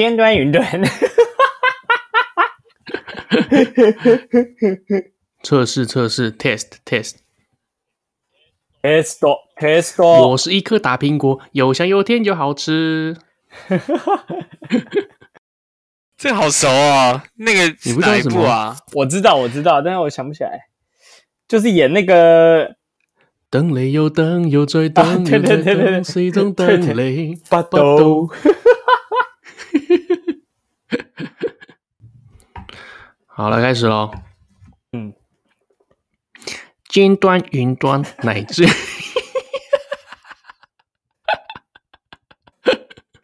尖端云端。测试测试，test test test test。我是一颗大苹果，又香又甜又好吃。这个好熟啊！那个你不知道什么啊？我知道，我知道，但是我想不起来。就是演那个灯雷又灯又追灯，对对对对，是一种灯雷巴好了，开始喽。嗯，尖端云端乃至，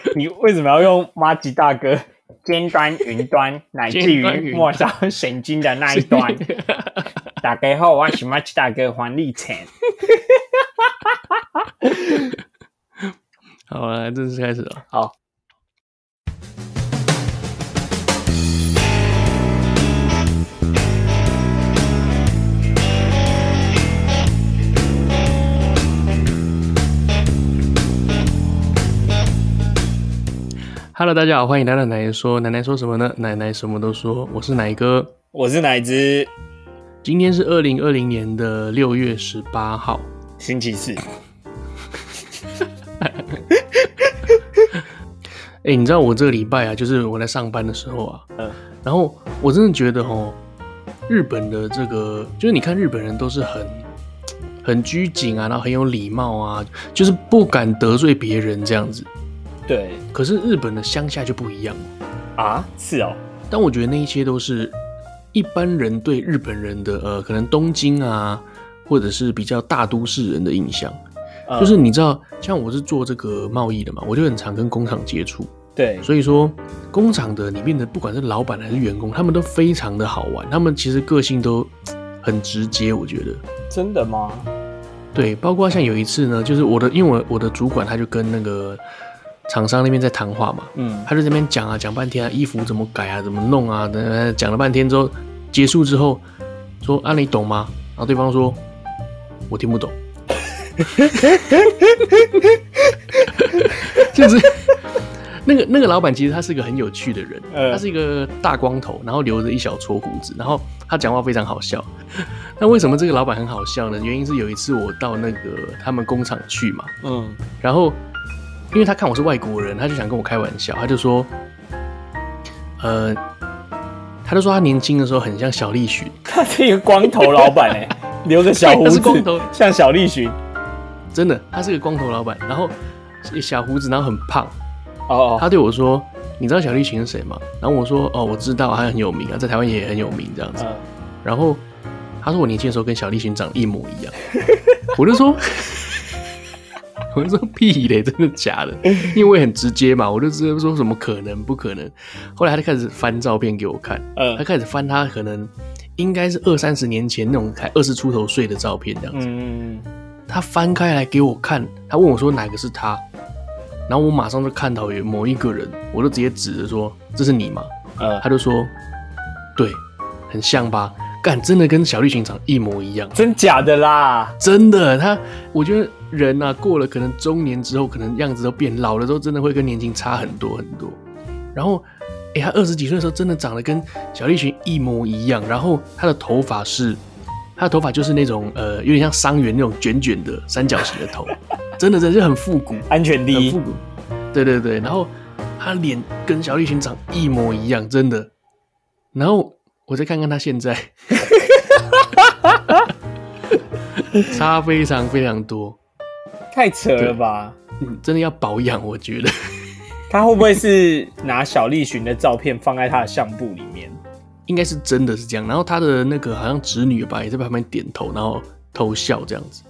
你为什么要用马吉大哥？尖端云端乃至于末梢神经的那一端。大家好，我是马吉大哥黄立成。好了，正式开始了。好。Hello，大家好，欢迎来到奶奶说。奶奶说什么呢？奶奶什么都说。我是奶哥，我是奶子。今天是二零二零年的六月十八号，星期四。哎、欸，你知道我这个礼拜啊，就是我在上班的时候啊，嗯，然后我真的觉得哦，日本的这个，就是你看日本人都是很很拘谨啊，然后很有礼貌啊，就是不敢得罪别人这样子。对，可是日本的乡下就不一样啊，是哦。但我觉得那一些都是一般人对日本人的呃，可能东京啊，或者是比较大都市人的印象。嗯、就是你知道，像我是做这个贸易的嘛，我就很常跟工厂接触。对，所以说工厂的里面的不管是老板还是员工，他们都非常的好玩，他们其实个性都很直接。我觉得真的吗？对，包括像有一次呢，就是我的，因为我我的主管他就跟那个。厂商那边在谈话嘛，嗯，他就在那边讲啊，讲半天啊，衣服怎么改啊，怎么弄啊，等讲了半天之后，结束之后说啊，你懂吗？然后对方说，我听不懂，就是那个那个老板其实他是一个很有趣的人，他是一个大光头，然后留着一小撮胡子，然后他讲话非常好笑。那为什么这个老板很好笑呢？原因是有一次我到那个他们工厂去嘛，嗯，然后。因为他看我是外国人，他就想跟我开玩笑，他就说，呃，他就说他年轻的时候很像小栗旬，他是一个光头老板哎，留着小胡子，光头。像小栗旬，真的，他是个光头老板，然后小胡子，然后很胖，哦，他对我说，你知道小栗旬是谁吗？然后我说，哦，我知道，他很有名啊，在台湾也很有名这样子，然后他说我年轻的时候跟小栗旬长得一模一样，我就说。我就说 屁嘞，真的假的？因为我很直接嘛，我就直接说什么可能不可能。后来他就开始翻照片给我看，他开始翻他可能应该是二三十年前那种才二十出头岁的照片这样子。嗯，他翻开来给我看，他问我说哪个是他，然后我马上就看到有某一个人，我就直接指着说这是你吗？他就说对，很像吧。干，真的跟小栗旬长一模一样，真假的啦？真的，他我觉得人啊，过了可能中年之后，可能样子都变，老了之后真的会跟年轻差很多很多。然后，哎、欸，他二十几岁的时候真的长得跟小栗旬一模一样。然后他的头发是，他的头发就是那种呃，有点像桑原那种卷卷的三角形的头，真的真的就很复古，安全第一，很复古。对对对，然后他脸跟小栗旬长一模一样，真的。然后。我再看看他现在，差非常非常多，太扯了吧？真的要保养，我觉得。他会不会是拿小栗旬的照片放在他的相簿里面？应该是真的是这样。然后他的那个好像侄女吧，也在旁边点头，然后偷笑这样子。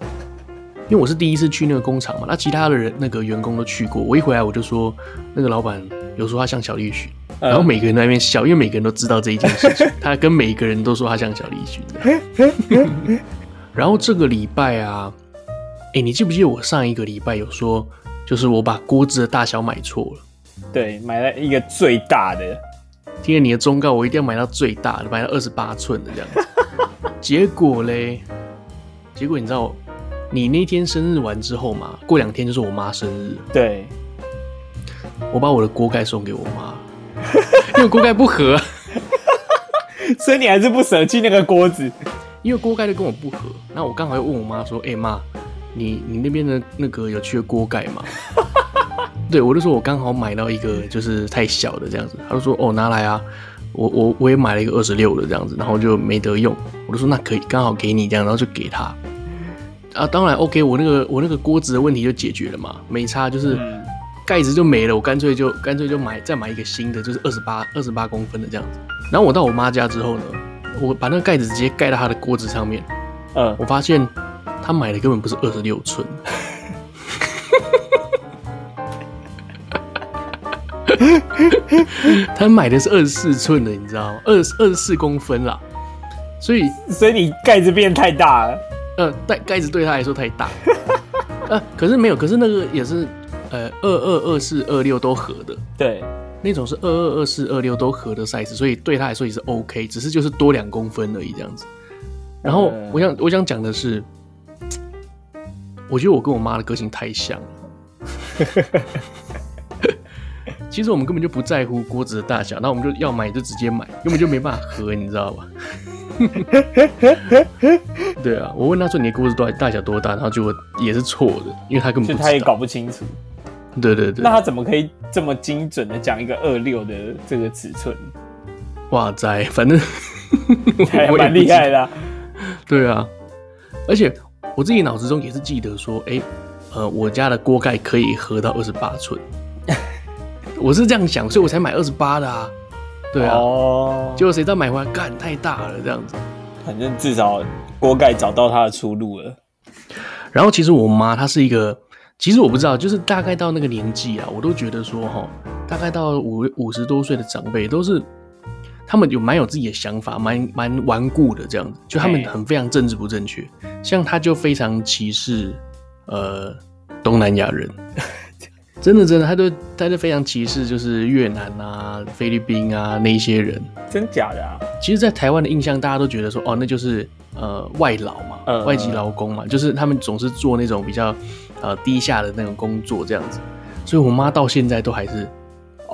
因为我是第一次去那个工厂嘛，那其他的人那个员工都去过。我一回来我就说，那个老板有说他像小栗旬。然后每个人在那边笑，因为每个人都知道这一件事情。他跟每一个人都说他像小栗旬的。然后这个礼拜啊，哎，你记不记得我上一个礼拜有说，就是我把锅子的大小买错了？对，买了一个最大的。听了你的忠告，我一定要买到最大的，买到二十八寸的这样子。结果嘞，结果你知道，你那天生日完之后嘛，过两天就是我妈生日。对，我把我的锅盖送给我妈。因为锅盖不合，所以你还是不舍弃那个锅子。因为锅盖就跟我不合，那我刚好又问我妈说：“哎、欸、妈，你你那边的那个有缺锅盖吗？” 对，我就说我刚好买到一个就是太小的这样子，他就说：“哦，拿来啊，我我我也买了一个二十六的这样子，然后就没得用。”我就说：“那可以，刚好给你这样，然后就给他。”啊，当然 OK，我那个我那个锅子的问题就解决了嘛，没差，就是盖子就没了，我干脆就干脆就买再买一个新的，就是二十八二十八公分的这样子。然后我到我妈家之后呢。我把那个盖子直接盖到她的锅子上面，嗯，我发现他买的根本不是二十六寸，他买的是二十四寸的，你知道吗？二二十四公分啦，所以所以你盖子变太大了，呃，盖盖子对他来说太大，呃，可是没有，可是那个也是，呃，二二二四二六都合的，对。那种是二二二四二六都合的 size，所以对他来说也是 OK，只是就是多两公分而已这样子。然后我想我想讲的是，我觉得我跟我妈的个性太像了。其实我们根本就不在乎锅子的大小，那我们就要买就直接买，根本就没办法合，你知道吧？对啊，我问他说你的锅子多大小多大，然后结果也是错的，因为他根本就，他也搞不清楚。对对对，那他怎么可以这么精准的讲一个二六的这个尺寸？哇塞，反正 还蛮厉害的啊。对啊，而且我自己脑子中也是记得说，哎，呃，我家的锅盖可以合到二十八寸，我是这样想，所以我才买二十八的啊。对啊，哦，结果谁知道买回来干太大了这样子。反正至少锅盖找到它的出路了。然后其实我妈她是一个。其实我不知道，就是大概到那个年纪啊，我都觉得说哈，大概到五五十多岁的长辈都是，他们有蛮有自己的想法，蛮蛮顽固的这样子，就他们很非常政治不正确。像他就非常歧视呃东南亚人，真的真的，他就他就非常歧视就是越南啊、菲律宾啊那一些人，真假的啊？其实，在台湾的印象，大家都觉得说哦，那就是呃外劳嘛，呃、外籍劳工嘛，就是他们总是做那种比较。呃，低下的那种工作这样子，所以我妈到现在都还是，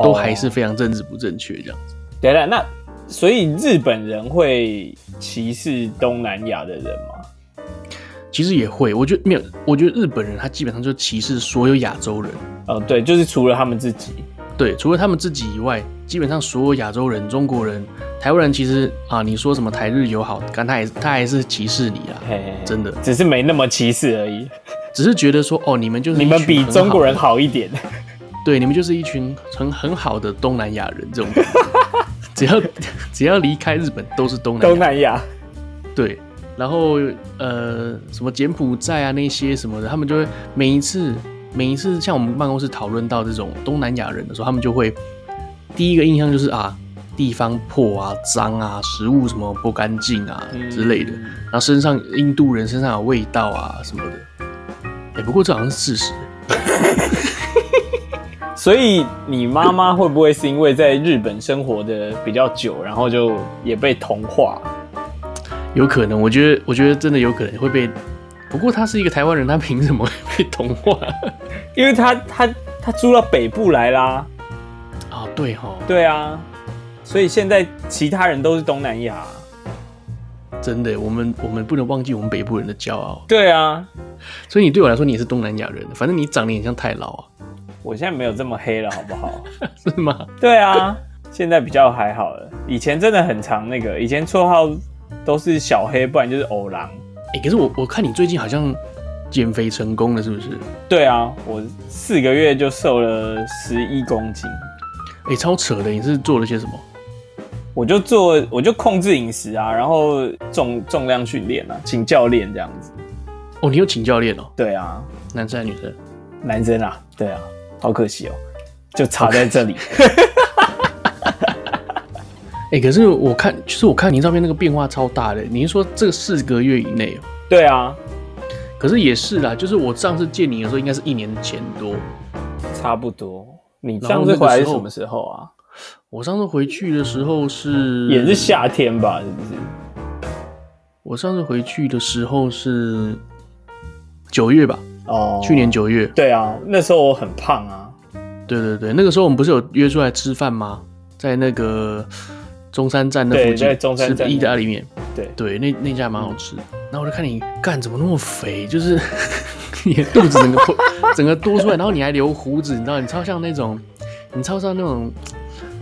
都还是非常政治不正确这样子。对了，那所以日本人会歧视东南亚的人吗？其实也会，我觉得没有，我觉得日本人他基本上就歧视所有亚洲人。哦，对，就是除了他们自己，对，除了他们自己以外，基本上所有亚洲人、中国人、台湾人，其实啊，你说什么台日友好，但他也他还是歧视你啊，嘿嘿嘿。真的，只是没那么歧视而已。只是觉得说，哦，你们就是你们比中国人好一点，对，你们就是一群很很好的东南亚人，这种 只要 只要离开日本都是东南东南亚，对，然后呃，什么柬埔寨啊那些什么的，他们就会每一次每一次像我们办公室讨论到这种东南亚人的时候，他们就会第一个印象就是啊，地方破啊、脏啊、食物什么不干净啊之类的，然后身上印度人身上有味道啊什么的。哎、欸，不过这好像是事实。所以你妈妈会不会是因为在日本生活的比较久，然后就也被同化？有可能，我觉得，我觉得真的有可能会被。不过他是一个台湾人，他凭什么会被同化？因为他他他租到北部来啦。啊，对哈，对啊。所以现在其他人都是东南亚。真的，我们我们不能忘记我们北部人的骄傲。对啊，所以你对我来说你也是东南亚人，反正你长得也像太老啊。我现在没有这么黑了，好不好？是吗？对啊，现在比较还好了。以前真的很长那个，以前绰号都是小黑，不然就是偶狼。哎、欸，可是我我看你最近好像减肥成功了，是不是？对啊，我四个月就瘦了十一公斤。哎、欸，超扯的！你是做了些什么？我就做，我就控制饮食啊，然后重重量训练啊，请教练这样子。哦，你有请教练哦？对啊，男生还是女生？男生啊，对啊，好可惜哦，就差在这里。哎、欸，可是我看，就是我看您照片那个变化超大的。你是说这四个月以内哦？对啊，可是也是啦，就是我上次见你的时候，应该是一年前多，差不多。你上次回来是什么时候啊？我上次回去的时候是 也是夏天吧？是不是？我上次回去的时候是九月吧？哦，去年九月。对啊，那时候我很胖啊。对对对，那个时候我们不是有约出来吃饭吗？在那个中山站那附近吃意大利面，对对，那那家蛮好吃。然后我就看你干怎么那么肥，就是 你的肚子整个 整个多出来，然后你还留胡子，你知道你超像那种，你超像那种，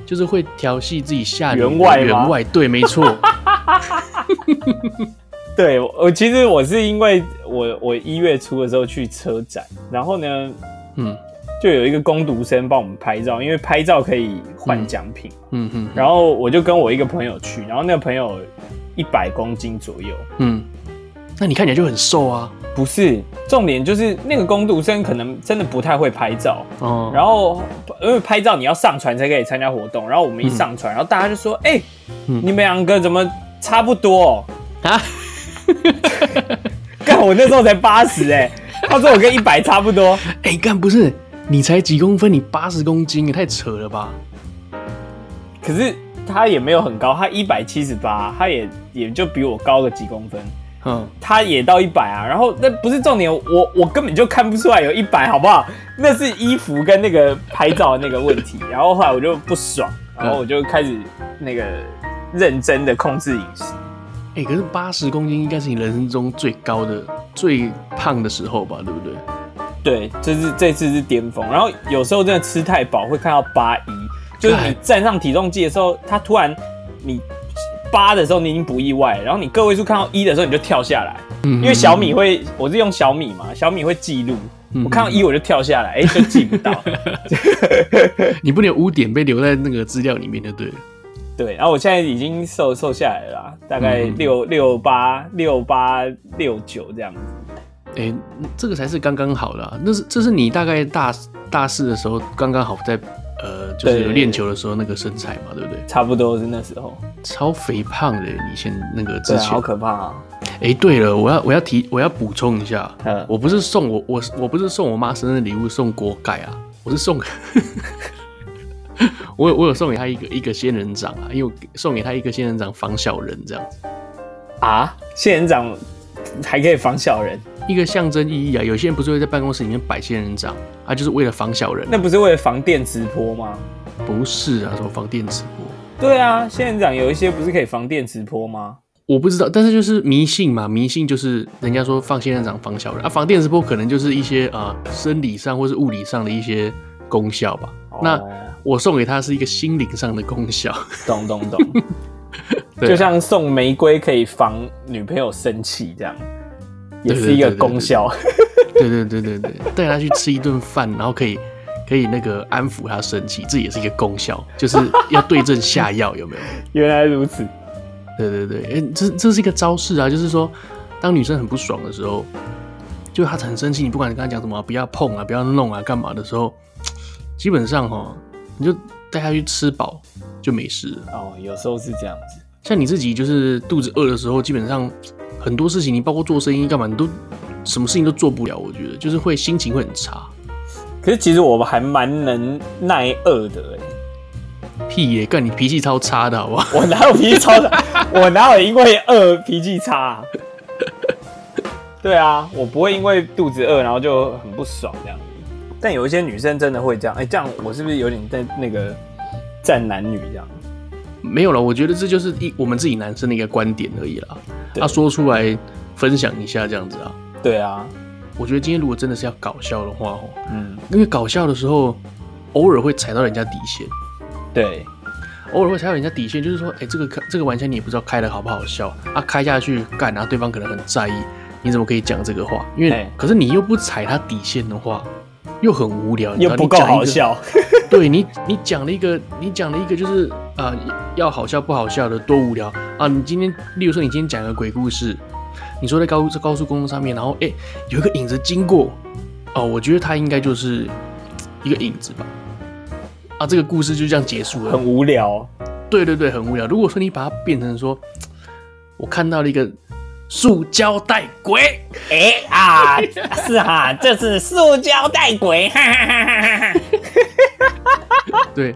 就是会调戏自己下员外员外，对，没错。对我其实我是因为我我一月初的时候去车展，然后呢，嗯。就有一个攻读生帮我们拍照，因为拍照可以换奖品。嗯嗯。然后我就跟我一个朋友去，然后那个朋友一百公斤左右。嗯。那你看起来就很瘦啊？不是，重点就是那个攻读生可能真的不太会拍照。哦。然后因为拍照你要上传才可以参加活动，然后我们一上传，然后大家就说：“哎，你们两个怎么差不多？”啊？干，我那时候才八十哎，他说我跟一百差不多。哎，干不是。你才几公分？你八十公斤，也太扯了吧！可是他也没有很高，他一百七十八，他也也就比我高个几公分。嗯，他也到一百啊。然后那不是重点，我我根本就看不出来有一百，好不好？那是衣服跟那个拍照的那个问题。然后后来我就不爽，然后我就开始那个认真的控制饮食。哎、欸，可是八十公斤应该是你人生中最高的、最胖的时候吧？对不对？对，这是这次是巅峰，然后有时候真的吃太饱会看到八一，就是你站上体重计的时候，它突然你八的时候你已经不意外，然后你个位数看到一的时候你就跳下来，因为小米会，我是用小米嘛，小米会记录，我看到一我就跳下来，哎，就记不到，你不能有污点被留在那个资料里面就对了，对，然后我现在已经瘦瘦下来了啦，大概六六八六八六九这样子。哎、欸，这个才是刚刚好的、啊。那是这是你大概大大四的时候刚刚好在呃，就是练球的时候那个身材嘛，对不对？差不多是那时候。超肥胖的，你先那个之前。好可怕啊！哎、欸，对了，我要我要提我要补充一下，我不是送我我我不是送我妈生日礼物送锅盖啊，我是送，我有我有送给她一个一个仙人掌啊，因为我送给她一个仙人掌防小人这样子。啊，仙人掌还可以防小人？一个象征意义啊，有些人不是会在办公室里面摆仙人掌啊，就是为了防小人。那不是为了防电磁波吗？不是啊，什么防电磁波？对啊，仙人掌有一些不是可以防电磁波吗？我不知道，但是就是迷信嘛，迷信就是人家说放仙人掌防小人啊，防电磁波可能就是一些啊、呃、生理上或是物理上的一些功效吧。哦、那我送给他是一个心灵上的功效，懂懂懂，就像送玫瑰可以防女朋友生气这样。也是一个功效，对对对对对，带他去吃一顿饭，然后可以可以那个安抚他生气，这也是一个功效，就是要对症下药，有没有？原来如此，对对对，哎，这这是一个招式啊，就是说，当女生很不爽的时候，就她很生气，你不管你跟她讲什么，不要碰啊，不要弄啊，干嘛的时候，基本上哈，你就带她去吃饱就没事了。哦，有时候是这样子，像你自己就是肚子饿的时候，基本上。很多事情，你包括做生意干嘛，你都什么事情都做不了。我觉得就是会心情会很差。可是其实我还蛮能耐饿的哎、欸。屁耶、欸，干你脾气超差的好不好？我哪有脾气超差？我哪有因为饿脾气差、啊？对啊，我不会因为肚子饿然后就很不爽这样。但有一些女生真的会这样。哎、欸，这样我是不是有点在那个战男女这样？没有了，我觉得这就是一我们自己男生的一个观点而已啦。他说出来分享一下这样子啊。对啊，我觉得今天如果真的是要搞笑的话，嗯，因为搞笑的时候偶尔会踩到人家底线。对，偶尔会踩到人家底线，就是说，哎，这个这个玩笑你也不知道开的好不好笑啊，开下去干，然后对方可能很在意，你怎么可以讲这个话？因为可是你又不踩他底线的话。又很无聊，又不够好笑。对你，你讲了一个，你讲了一个，就是啊、呃，要好笑不好笑的，多无聊啊！你今天，例如说，你今天讲个鬼故事，你说在高在高速公路上面，然后哎、欸，有一个影子经过，哦，我觉得它应该就是一个影子吧。啊，这个故事就这样结束了，很无聊。对对对，很无聊。如果说你把它变成说，我看到了一个。塑胶袋鬼，哎、欸、啊，是哈，这是塑胶袋鬼，哈哈哈哈哈哈。对，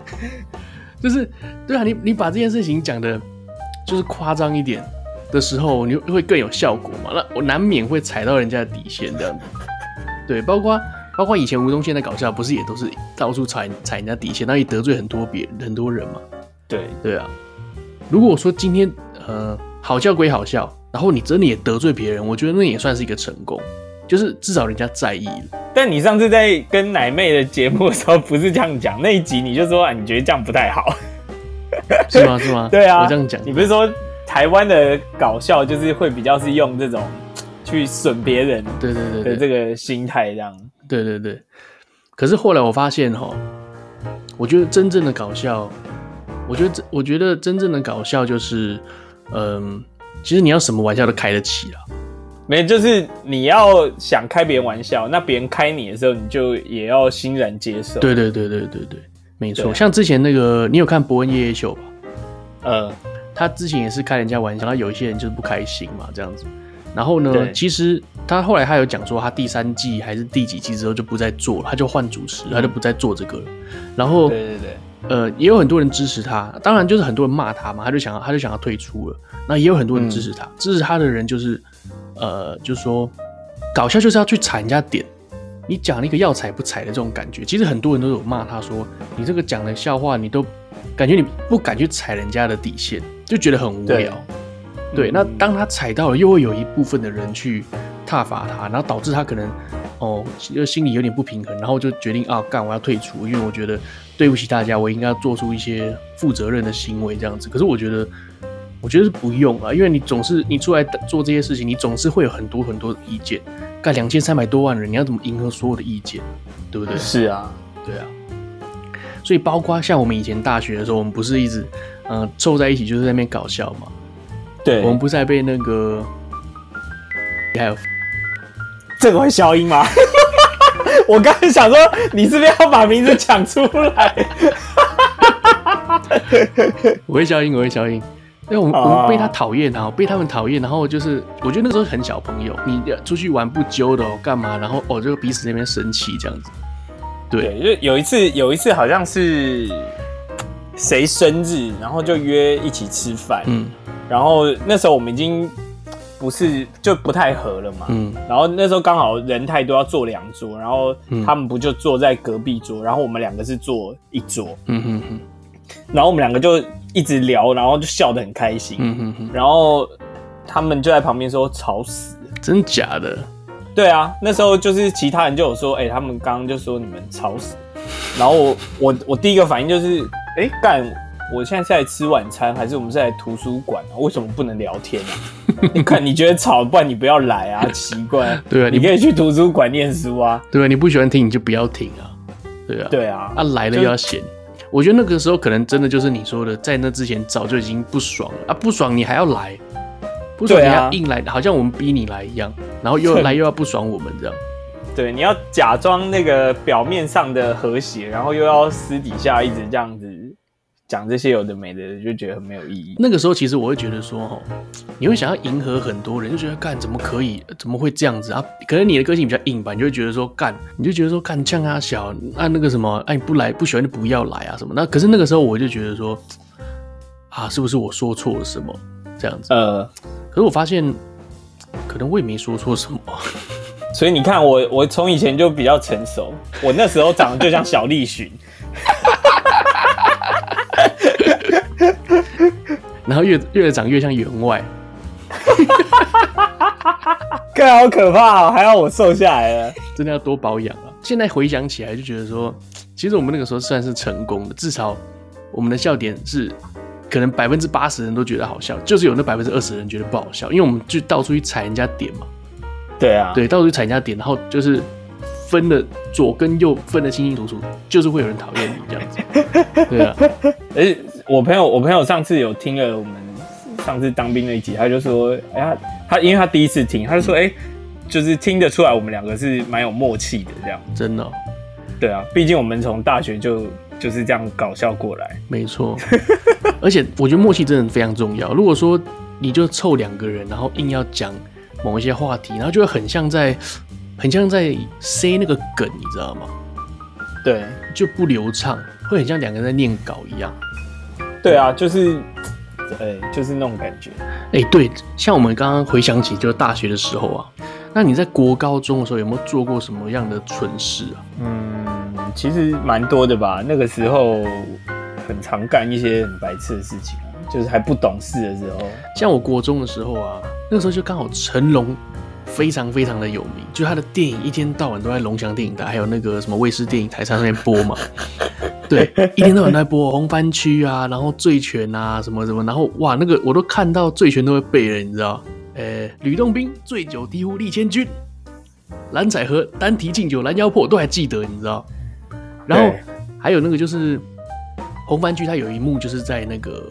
就是对啊，你你把这件事情讲的，就是夸张一点的时候，你会更有效果嘛？那我难免会踩到人家的底线这样子。对，包括包括以前吴宗宪在搞笑，不是也都是到处踩踩人家底线，然后也得罪很多别人很多人嘛。对对啊，如果说今天呃好笑归好笑，然后你真的也得罪别人，我觉得那也算是一个成功，就是至少人家在意了。但你上次在跟奶妹的节目的时候不是这样讲，那一集你就说啊，你觉得这样不太好，是吗？是吗？对啊，我这样讲，你不是说台湾的搞笑就是会比较是用这种去损别人，对对对的这个心态这样，对对对。可是后来我发现哈，我觉得真正的搞笑，我觉得我觉得真正的搞笑就是，嗯，其实你要什么玩笑都开得起啊。没，就是你要想开别人玩笑，那别人开你的时候，你就也要欣然接受。对对对对对对，没错。像之前那个，你有看伯恩夜夜秀吧？呃，他之前也是开人家玩笑，然后有一些人就是不开心嘛，这样子。然后呢，其实他后来他有讲说，他第三季还是第几季之后就不再做了，他就换主持，他就不再做这个了。然后，对对对，呃，也有很多人支持他，当然就是很多人骂他嘛，他就想要他就想要退出了。那也有很多人支持他，嗯、支持他的人就是。呃，就是说，搞笑就是要去踩人家点，你讲那个要踩不踩的这种感觉。其实很多人都有骂他说，你这个讲的笑话，你都感觉你不敢去踩人家的底线，就觉得很无聊。对，对，那当他踩到了，又会有一部分的人去挞伐他，然后导致他可能哦，就心里有点不平衡，然后就决定啊，干我要退出，因为我觉得对不起大家，我应该要做出一些负责任的行为这样子。可是我觉得。我觉得是不用啊，因为你总是你出来做这些事情，你总是会有很多很多的意见。干两千三百多万人，你要怎么迎合所有的意见，对不对？是啊，对啊。所以包括像我们以前大学的时候，我们不是一直嗯凑在一起，就是在那边搞笑嘛。对，我们不是还被那个还有这个会消音吗？我刚才想说，你是不是要把名字讲出来？我会消音，我会消音。因为我们我们被他讨厌啊，被他们讨厌，然后就是我觉得那个时候很小朋友，你出去玩不揪的哦，干嘛？然后哦，就彼此那边生气这样子。对，就有一次，有一次好像是谁生日，然后就约一起吃饭。嗯，然后那时候我们已经不是就不太合了嘛。嗯，然后那时候刚好人太多，要坐两桌，然后他们不就坐在隔壁桌，然后我们两个是坐一桌。嗯哼哼，然后我们两个就。一直聊，然后就笑得很开心。嗯哼哼。然后他们就在旁边说：“吵死！”真假的？对啊，那时候就是其他人就有说：“哎、欸，他们刚刚就说你们吵死。”然后我我我第一个反应就是：“哎、欸，干！我现在是在吃晚餐，还是我们是在图书馆啊？为什么不能聊天啊？你 看你觉得吵，不然你不要来啊！奇怪。对啊，你可以去图书馆念书啊。对啊，你不喜欢听你就不要听啊。对啊。对啊。啊，来了又要嫌。我觉得那个时候可能真的就是你说的，在那之前早就已经不爽了啊！不爽你还要来，不爽你还要硬来，好像我们逼你来一样，然后又 来又要不爽我们这样。对，你要假装那个表面上的和谐，然后又要私底下一直这样子。讲这些有的没的，就觉得很没有意义。那个时候，其实我会觉得说，吼，你会想要迎合很多人，就觉得干怎么可以，怎么会这样子啊？可能你的个性比较硬吧，你就会觉得说干，你就觉得说干呛啊小，啊那个什么，哎，你不来不喜欢就不要来啊什么。那可是那个时候我就觉得说，啊，是不是我说错了什么这样子？呃，可是我发现，可能我也没说错什么。所以你看我，我从以前就比较成熟，我那时候长得就像小栗旬。然后越越长越像员外，看好可怕哦！还要我瘦下来了，真的要多保养啊！现在回想起来就觉得说，其实我们那个时候算是成功的，至少我们的笑点是可能百分之八十人都觉得好笑，就是有那百分之二十人觉得不好笑，因为我们就到处去踩人家点嘛。对啊，对，到处去踩人家点，然后就是分的左跟右分得清清楚楚，就是会有人讨厌你这样子。对啊，而我朋友，我朋友上次有听了我们上次当兵那一集，他就说，哎、欸、呀，他因为他第一次听，他就说，哎、欸，就是听得出来我们两个是蛮有默契的，这样。真的、哦？对啊，毕竟我们从大学就就是这样搞笑过来。没错。而且我觉得默契真的非常重要。如果说你就凑两个人，然后硬要讲某一些话题，然后就会很像在很像在塞那个梗，你知道吗？对，就不流畅，会很像两个人在念稿一样。对啊，就是，呃，就是那种感觉。哎、欸，对，像我们刚刚回想起，就是大学的时候啊，那你在国高中的时候有没有做过什么样的蠢事啊？嗯，其实蛮多的吧。那个时候，很常干一些很白痴的事情啊，就是还不懂事的时候。像我国中的时候啊，那个时候就刚好成龙非常非常的有名，就他的电影一天到晚都在龙翔电影台，还有那个什么卫视电影台上面播嘛。对，一天到晚都在播红番区啊，然后醉拳啊什么什么，然后哇，那个我都看到醉拳都会背了，你知道？呃、欸，吕洞宾醉酒低呼力千钧，蓝采和单提敬酒拦腰破，都还记得，你知道？然后还有那个就是红番区，它有一幕就是在那个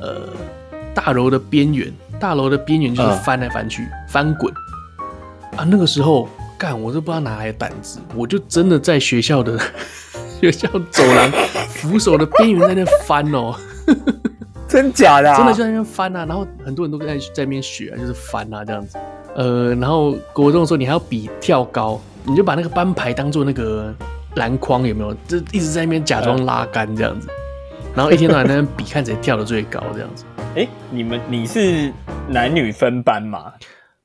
呃大楼的边缘，大楼的边缘就是翻来翻去、嗯、翻滚啊。那个时候干，我都不知道哪来的胆子，我就真的在学校的 学校走廊扶手的边缘在那翻哦。真假的、啊？真的就在那边翻啊，然后很多人都在在那边学啊，就是翻啊这样子。呃，然后国中的时候你还要比跳高，你就把那个班牌当做那个篮筐，有没有？就一直在那边假装拉杆这样子，然后一天到晚在那边比看谁跳的最高这样子。哎、欸，你们你是男女分班嘛？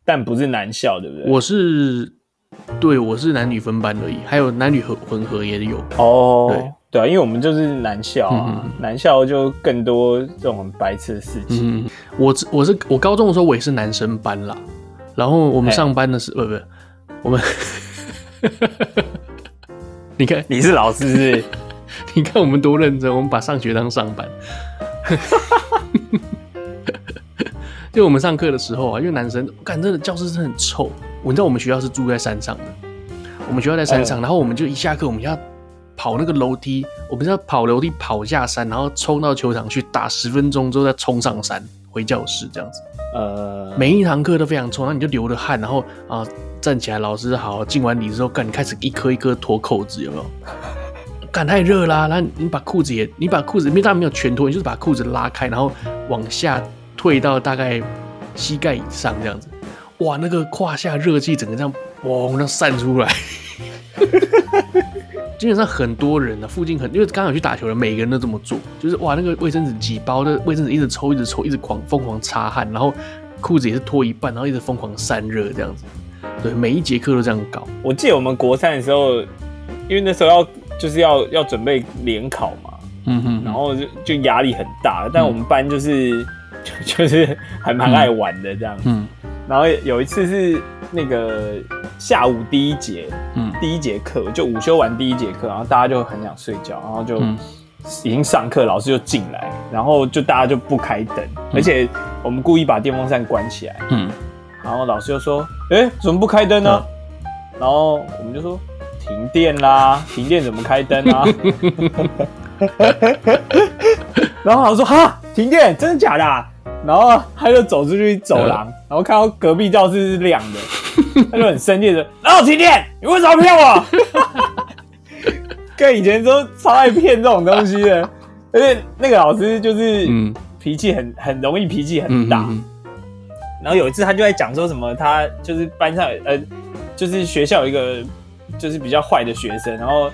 但不是男校，对不对？我是，对，我是男女分班而已，还有男女合混合也有哦。对。对啊，因为我们就是男校啊，嗯、男校就更多这种很白痴的事情。嗯、我我是我高中的时候我也是男生班啦，然后我们上班的时候，不不，我们，你看你是老师是是，你看我们多认真，我们把上学当上班。就我们上课的时候啊，因为男生，感觉教室真的很臭。我知道我们学校是住在山上的，我们学校在山上，然后我们就一下课我们要。跑那个楼梯，我们是要跑楼梯跑下山，然后冲到球场去打十分钟之后再冲上山回教室这样子。呃，每一堂课都非常臭，然后你就流着汗，然后啊站起来，老师好，敬完礼之后，干你开始一颗一颗脱扣子，有没有？干太热啦，然后你把裤子也，你把裤子，因为当然没有全脱，你就是把裤子拉开，然后往下退到大概膝盖以上这样子。哇，那个胯下热气整个这样哇那散出来。基本上很多人呢、啊，附近很因为刚好去打球的，每个人都这么做，就是哇，那个卫生纸几包的卫生纸一直抽，一直抽，一直狂疯狂擦汗，然后裤子也是脱一半，然后一直疯狂散热这样子。对，每一节课都这样搞。我记得我们国三的时候，因为那时候要就是要要准备联考嘛，嗯哼，然后就就压力很大，但我们班就是、嗯、就就是还蛮爱玩的这样子，嗯，然后有一次是那个。下午第一节，嗯，第一节课就午休完第一节课，然后大家就很想睡觉，然后就已经上课，老师就进来，然后就大家就不开灯，而且我们故意把电风扇关起来，嗯，然后老师就说：“哎，怎么不开灯呢？”然后我们就说：“停电啦，停电怎么开灯啊？” 然后老师说：“哈，停电，真的假的啊？”然后他就走出去走廊，然后看到隔壁教室是亮的。他就很生气的，然后停电，你为什么骗我？跟以前都超爱骗这种东西的，而且那个老师就是脾气很很容易脾气很大。然后有一次他就在讲说什么，他就是班上呃，就是学校有一个就是比较坏的学生，然后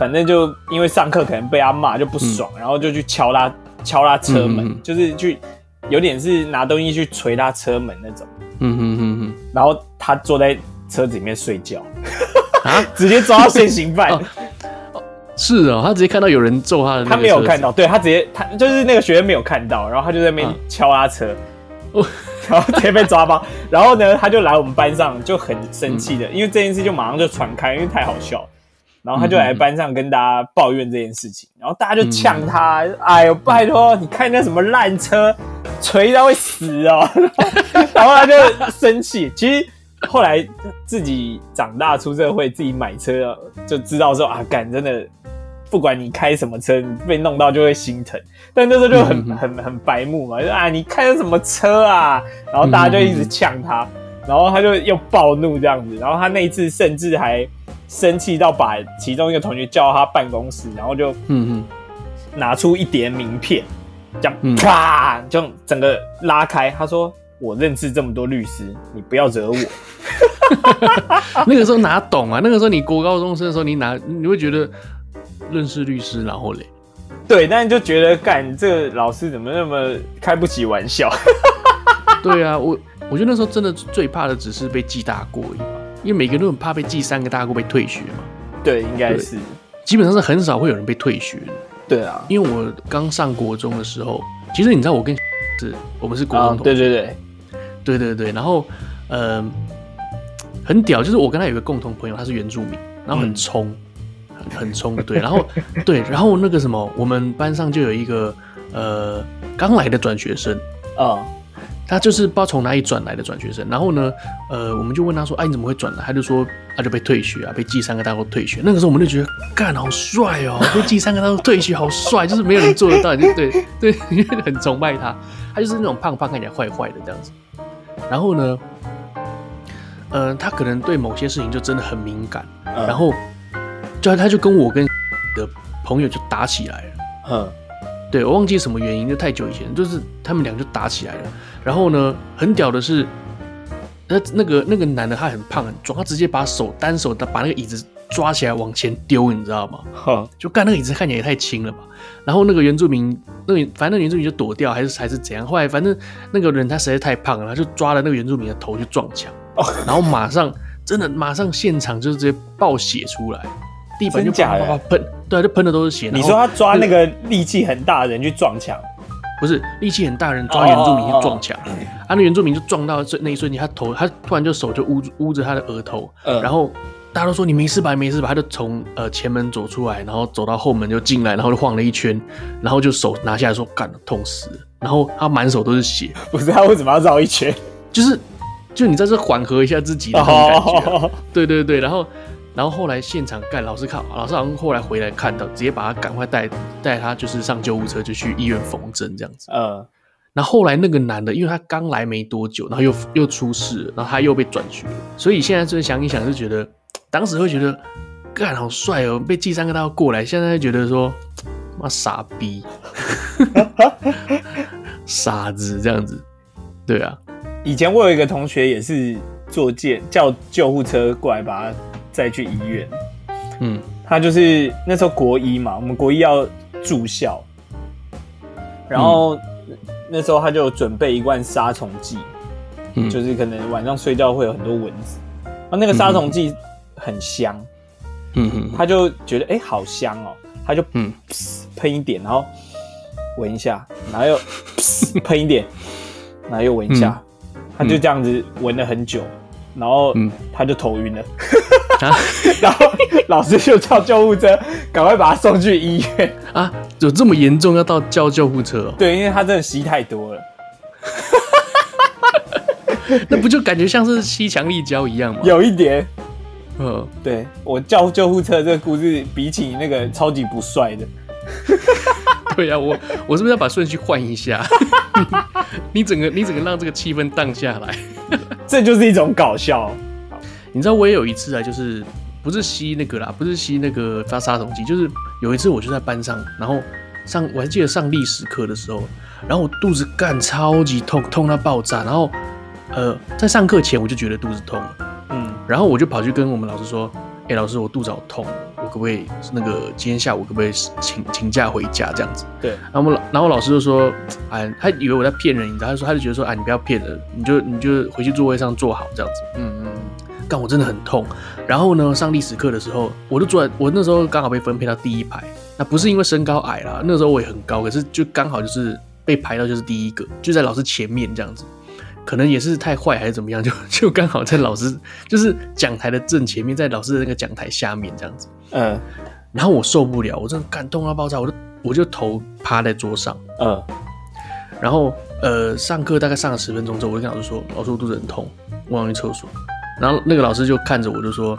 反正就因为上课可能被他骂就不爽，然后就去敲他敲他车门，就是去有点是拿东西去捶他车门那种。嗯哼哼哼，然后他坐在车子里面睡觉，啊，直接抓到现行犯。哦，是哦，他直接看到有人揍他的，他没有看到，对他直接他就是那个学生没有看到，然后他就在那边敲他车，啊、然后直接被抓包。然后呢，他就来我们班上就很生气的，嗯、因为这件事就马上就传开，因为太好笑。然后他就来班上跟大家抱怨这件事情，然后大家就呛他，嗯、哎呦，拜托，你看那什么烂车，锤到会死哦。然后他就生气。其实后来自己长大出社会，自己买车就知道说啊，干真的，不管你开什么车，你被弄到就会心疼。但那时候就很、嗯、很很白目嘛，就啊，你开的什么车啊？然后大家就一直呛他，然后他就又暴怒这样子。然后他那一次甚至还。生气到把其中一个同学叫到他办公室，然后就嗯拿出一叠名片，这样啪就整个拉开。他说：“我认识这么多律师，你不要惹我。”那个时候哪懂啊？那个时候你国高中生的时候，你哪你会觉得认识律师，然后嘞？对，但是就觉得干这个老师怎么那么开不起玩笑？对啊，我我觉得那时候真的最怕的只是被记大过而已。因为每个人都很怕被记三个大过被退学嘛，对，应该是，基本上是很少会有人被退学的。对啊，因为我刚上国中的时候，其实你知道我跟是我们是国中同学，对对对，对对对，然后呃很屌，就是我跟他有个共同朋友，他是原住民，然后很冲，嗯、很很冲的，对，然后 对，然后那个什么，我们班上就有一个呃刚来的转学生。啊。嗯他就是不知道从哪里转来的转学生，然后呢，呃，我们就问他说：“哎，你怎么会转来？”他就说：“他就被退学啊，被记三个大过退学。”那个时候我们就觉得，干好帅哦，被记三个大过退学好帅，就是没有人做得到，就对 对，因为很崇拜他。他就是那种胖胖看起来坏坏的这样子。然后呢，呃，他可能对某些事情就真的很敏感，嗯、然后就他就跟我跟的朋友就打起来了。嗯。对，我忘记什么原因，就太久以前，就是他们俩就打起来了。然后呢，很屌的是，那那个那个男的他很胖很壮，他直接把手单手的把那个椅子抓起来往前丢，你知道吗？哈，就干那个椅子看起来也太轻了吧。然后那个原住民，那个反正那个原住民就躲掉，还是还是怎样？后来反正那个人他实在太胖了，他就抓了那个原住民的头去撞墙，然后马上真的马上现场就是直接爆血出来。地板就啪啪啪喷，对，就喷的都是血。你说他抓那个力气很大的人去撞墙，不是力气很大的人抓原住民去撞墙，啊，那原住民就撞到这那一瞬间，他头他突然就手就捂捂着他的额头，然后大家都说你没事吧，你没事吧，他就从呃前门走出来，然后走到后门就进来，然后就晃了一圈，然后就手拿下来说干了，痛死了，然后他满手都是血，不是他为什么要绕一圈？就是就你在这缓和一下自己的那种感觉，对对对，然后。然后后来现场干，老师看，老师好像后来回来看到，直接把他赶快带带他，就是上救护车就去医院缝针这样子。嗯。那后，后来那个男的，因为他刚来没多久，然后又又出事了，然后他又被转学，所以现在就是想一想，就觉得当时会觉得干好帅哦，被记三个大过来，现在就觉得说妈傻逼，傻子这样子。对啊，以前我有一个同学也是坐借叫救护车过来把他。再去医院，嗯，他就是那时候国一嘛，我们国一要住校，然后、嗯、那时候他就准备一罐杀虫剂，嗯，就是可能晚上睡觉会有很多蚊子，然后那个杀虫剂很香，嗯哼，他就觉得哎、欸、好香哦，他就嗯。喷一点，然后闻一下，然后又 喷一点，然后又闻一下，嗯、他就这样子闻了很久，然后他就头晕了。啊、然后老师就叫救护车，赶快把他送去医院啊！有这么严重要到叫救护车哦？对，因为他真的吸太多了。那不就感觉像是吸强力胶一样吗？有一点。嗯，对，我叫救护车这个故事，比起那个超级不帅的。对呀、啊，我我是不是要把顺序换一下？你整个你整个让这个气氛荡下来，这就是一种搞笑。你知道我也有一次啊，就是不是吸那个啦，不是吸那个发杀虫剂，就是有一次我就在班上，然后上我还记得上历史课的时候，然后我肚子干超级痛，痛到爆炸，然后呃在上课前我就觉得肚子痛了，嗯，然后我就跑去跟我们老师说，哎、欸、老师我肚子好痛，我可不可以那个今天下午可不可以请请假回家这样子？对，然后我然后老师就说，哎他以为我在骗人，你知道，他说他就觉得说，哎你不要骗人，你就你就回去座位上坐好这样子，嗯嗯。但我真的很痛，然后呢，上历史课的时候，我就坐在，我那时候刚好被分配到第一排。那不是因为身高矮啦，那时候我也很高，可是就刚好就是被排到就是第一个，就在老师前面这样子。可能也是太坏还是怎么样，就就刚好在老师就是讲台的正前面，在老师的那个讲台下面这样子。嗯，然后我受不了，我真的感动到爆炸，我就我就头趴在桌上。嗯，然后呃，上课大概上了十分钟之后，我就跟老师说：“老师，我肚子很痛，我想去厕所。”然后那个老师就看着我，就说：“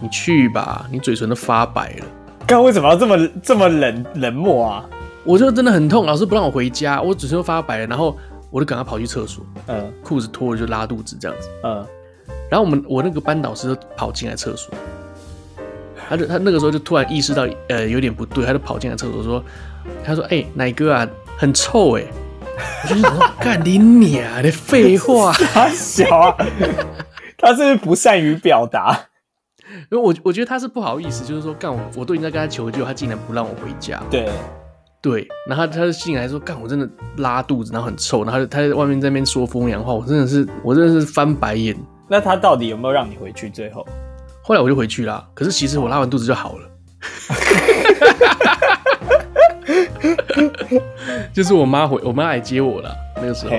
你去吧，你嘴唇都发白了。”刚为什么要这么这么冷冷漠啊？我就真的很痛，老师不让我回家，我嘴唇都发白了。然后我就赶快跑去厕所，嗯，裤子脱了就拉肚子这样子，嗯。然后我们我那个班导师就跑进来厕所，他就他那个时候就突然意识到呃有点不对，他就跑进来厕所说：“他说哎、欸，奶哥啊，很臭哎。”我就想说：“干你娘的废话，他小啊。”他是不是不善于表达？因为我我觉得他是不好意思，就是说干我，我都已经在跟他求救，他竟然不让我回家。对对，然后他他就进来说干我真的拉肚子，然后很臭，然后他在外面在那边说风凉话，我真的是我真的是翻白眼。那他到底有没有让你回去？最后，后来我就回去了，可是其实我拉完肚子就好了。就是我妈回，我妈来接我了那个时候，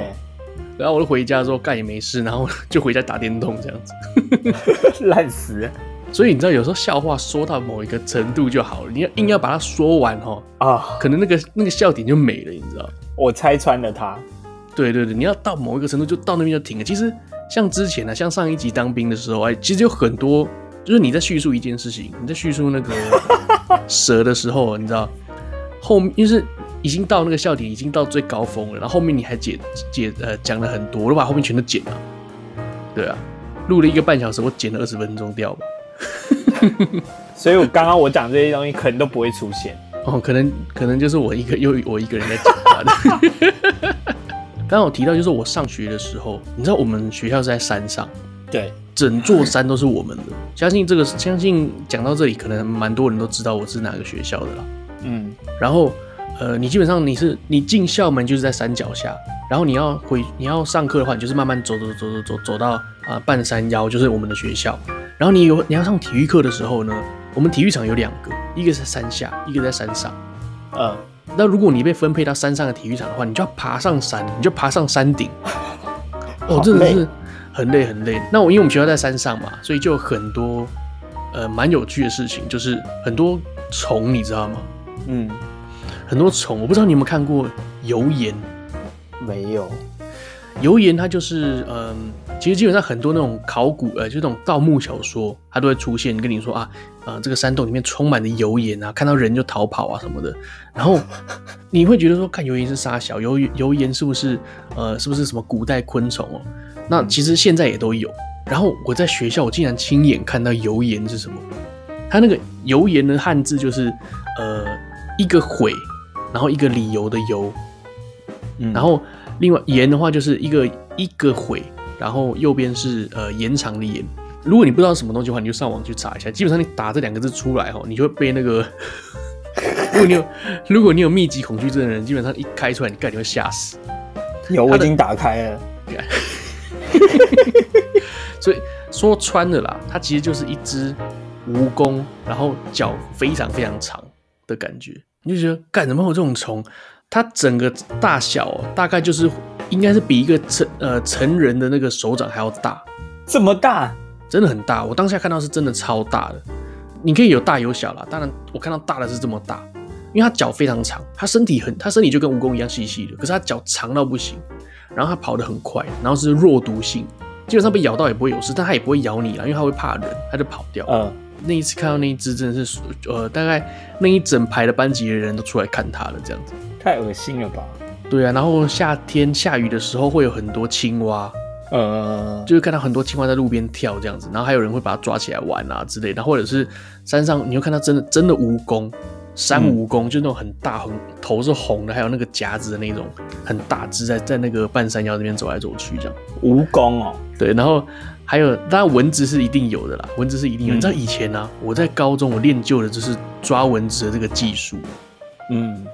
然后我就回家之后干也没事，然后 就回家打电动这样子，烂死。所以你知道，有时候笑话说到某一个程度就好了，你要硬要把它说完哦，啊，可能那个那个笑点就没了，你知道？我拆穿了他。对对对，你要到某一个程度，就到那边就停了。其实像之前呢、啊，像上一集当兵的时候，哎，其实有很多，就是你在叙述一件事情，你在叙述那个 蛇的时候，你知道，后面就是已经到那个笑点，已经到最高峰了，然后后面你还解解呃讲了很多，我都把后面全都剪了。对啊，录了一个半小时，我剪了二十分钟掉吧。所以我刚刚我讲这些东西可能都不会出现哦，可能可能就是我一个又我一个人在讲话的。刚刚我提到就是我上学的时候，你知道我们学校是在山上，对，整座山都是我们的。相信这个，相信讲到这里，可能蛮多人都知道我是哪个学校的啦。嗯，然后呃，你基本上你是你进校门就是在山脚下，然后你要回你要上课的话，你就是慢慢走走走走走走到啊、呃、半山腰就是我们的学校。然后你有你要上体育课的时候呢，我们体育场有两个，一个是山下，一个在山上。呃，那如果你被分配到山上的体育场的话，你就要爬上山，你就爬上山顶。哦，真的是很累很累。那我因为我们学校在山上嘛，所以就有很多呃蛮有趣的事情，就是很多虫，你知道吗？嗯，很多虫，我不知道你有没有看过油盐？没有。油盐它就是嗯。其实基本上很多那种考古呃，就这种盗墓小说，它都会出现跟你说啊，呃，这个山洞里面充满了油盐啊，看到人就逃跑啊什么的。然后你会觉得说，看油盐是杀小油油盐是不是呃，是不是什么古代昆虫哦？那其实现在也都有。然后我在学校，我竟然亲眼看到油盐是什么？它那个油盐的汉字就是呃一个悔，然后一个理由的由，嗯，然后另外盐的话就是一个一个悔。然后右边是呃延长的延，如果你不知道什么东西的话，你就上网去查一下。基本上你打这两个字出来哦，你就会被那个。如果你有如果你有密集恐惧症的人，基本上一开出来，你概率会吓死。有，我已经打开了。所以说穿了啦，它其实就是一只蜈蚣，然后脚非常非常长的感觉。你就觉得干什么有这种虫？它整个大小大概就是。应该是比一个成呃成人的那个手掌还要大，这么大，真的很大。我当下看到是真的超大的，你可以有大有小啦。当然，我看到大的是这么大，因为它脚非常长，它身体很，它身体就跟蜈蚣一样细细的，可是它脚长到不行，然后它跑得很快，然后是弱毒性，基本上被咬到也不会有事，但它也不会咬你啦，因为它会怕人，它就跑掉。嗯，那一次看到那一只真的是，呃，大概那一整排的班级的人都出来看它了，这样子，太恶心了吧。对啊，然后夏天下雨的时候会有很多青蛙，呃，就是看到很多青蛙在路边跳这样子，然后还有人会把它抓起来玩啊之类的，或者是山上你会看到真的真的蜈蚣，山蜈蚣，就那种很大很头是红的，还有那个夹子的那种很大只，在在那个半山腰那边走来走去这样。蜈蚣哦，对，然后还有当然蚊子是一定有的啦，蚊子是一定有。嗯、你知道以前呢、啊，我在高中我练就的就是抓蚊子的这个技术，嗯，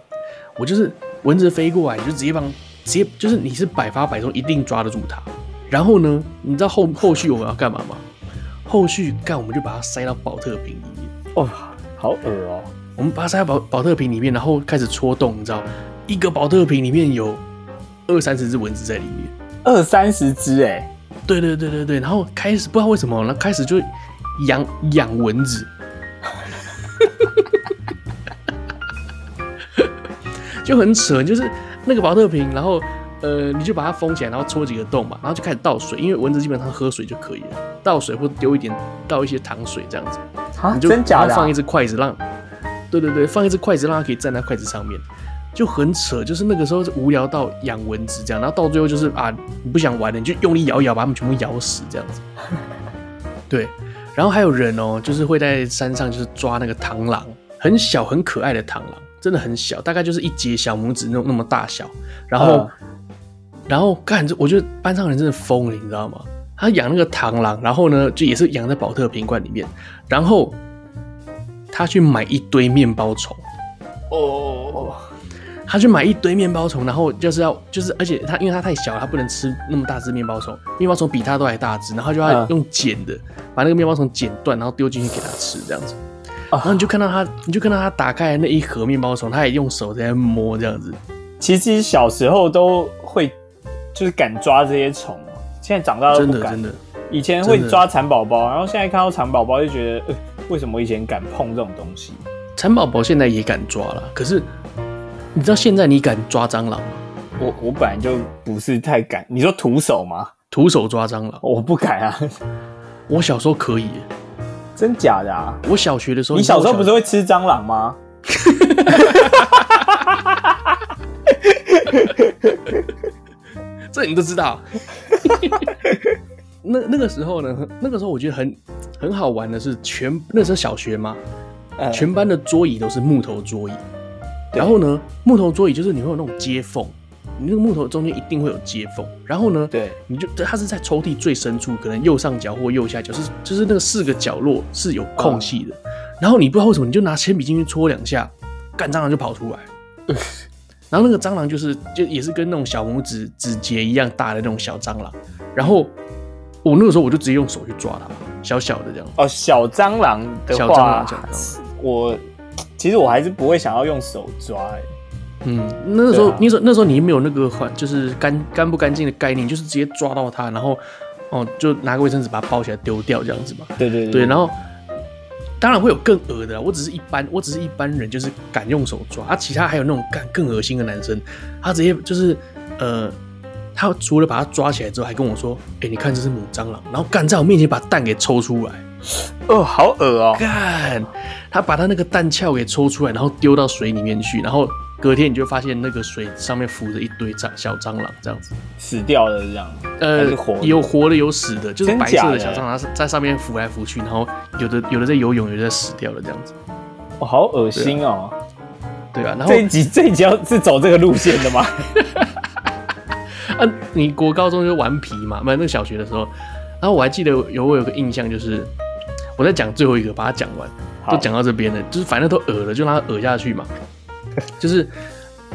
我就是。蚊子飞过来，你就直接帮，直接就是你是百发百中，一定抓得住它。然后呢，你知道后后续我们要干嘛吗？后续干，我们就把它塞到保特瓶里面。哦，好恶哦！我们把它塞到保保特瓶里面，然后开始戳洞，你知道，一个保特瓶里面有二三十只蚊子在里面，二三十只哎，对对对对对，然后开始不知道为什么，然后开始就养养蚊子。就很扯，就是那个保特瓶，然后呃，你就把它封起来，然后戳几个洞嘛，然后就开始倒水，因为蚊子基本上喝水就可以了，倒水或丢一点，倒一些糖水这样子，啊、你就真假的、啊、放一只筷子让，对对对，放一只筷子让它可以站在筷子上面，就很扯，就是那个时候是无聊到养蚊子这样，然后到最后就是啊，你不想玩了，你就用力咬一咬，把它们全部咬死这样子，对，然后还有人哦，就是会在山上就是抓那个螳螂，很小很可爱的螳螂。真的很小，大概就是一节小拇指那种那么大小。然后，呃、然后干这，我觉得班上人真的疯了，你知道吗？他养那个螳螂，然后呢，就也是养在宝特瓶罐里面。然后他去买一堆面包虫。哦。他去买一堆面包虫，然后就是要就是，而且他因为他太小了，他不能吃那么大只面包虫。面包虫比他都还大只，然后就要用剪的、呃、把那个面包虫剪断，然后丢进去给他吃，这样子。然后你就看到他，你就看到他打开那一盒面包虫，他也用手在摸这样子，其实小时候都会就是敢抓这些虫，现在长大都不敢。真的，真的。以前会抓蚕宝宝，然后现在看到蚕宝宝就觉得，呃，为什么我以前敢碰这种东西？蚕宝宝现在也敢抓了，可是你知道现在你敢抓蟑螂吗？我我本来就不是太敢。你说徒手吗？徒手抓蟑螂？我不敢啊。我小时候可以，真假的啊？我小学的时候，你小时候不是会吃蟑螂吗？这你都知道。那那个时候呢？那个时候我觉得很很好玩的是全，全那时候小学嘛，呃、全班的桌椅都是木头桌椅。然后呢，木头桌椅就是你会有那种接缝，你那个木头中间一定会有接缝。然后呢，对，你就它是在抽屉最深处，可能右上角或右下角，是就是那个四个角落是有空隙的。呃、然后你不知道为什么，你就拿铅笔进去戳两下，干蟑螂就跑出来。然后那个蟑螂就是就也是跟那种小拇指指节一样大的那种小蟑螂。然后。我那个时候我就直接用手去抓它，小小的这样。哦，小蟑螂的话，小蟑螂这样我其实我还是不会想要用手抓。嗯，那时候，啊、那时候那时候你没有那个环，就是干干不干净的概念，就是直接抓到它，然后哦，就拿个卫生纸把它包起来丢掉这样子嘛。对对对，对。然后当然会有更恶的，我只是一般，我只是一般人，就是敢用手抓。啊，其他还有那种敢更恶心的男生，他直接就是呃。他除了把它抓起来之后，还跟我说：“哎、欸，你看这是母蟑螂。”然后干在我面前把蛋给抽出来，哦，好恶哦！干，他把他那个蛋壳给抽出来，然后丢到水里面去，然后隔天你就发现那个水上面浮着一堆蟑小蟑螂，这样子死掉了这样。呃，活有活的有死的，就是白色的小蟑螂在上面浮来浮去，然后有的有的在游泳，有的在死掉了这样子。哦，好恶心哦！对啊，然后这一集这一集要是走这个路线的吗？啊，你国高中就顽皮嘛，没有那个小学的时候，然后我还记得有我有个印象，就是我在讲最后一个，把它讲完，都讲到这边了，就是反正都恶了，就让它恶下去嘛。就是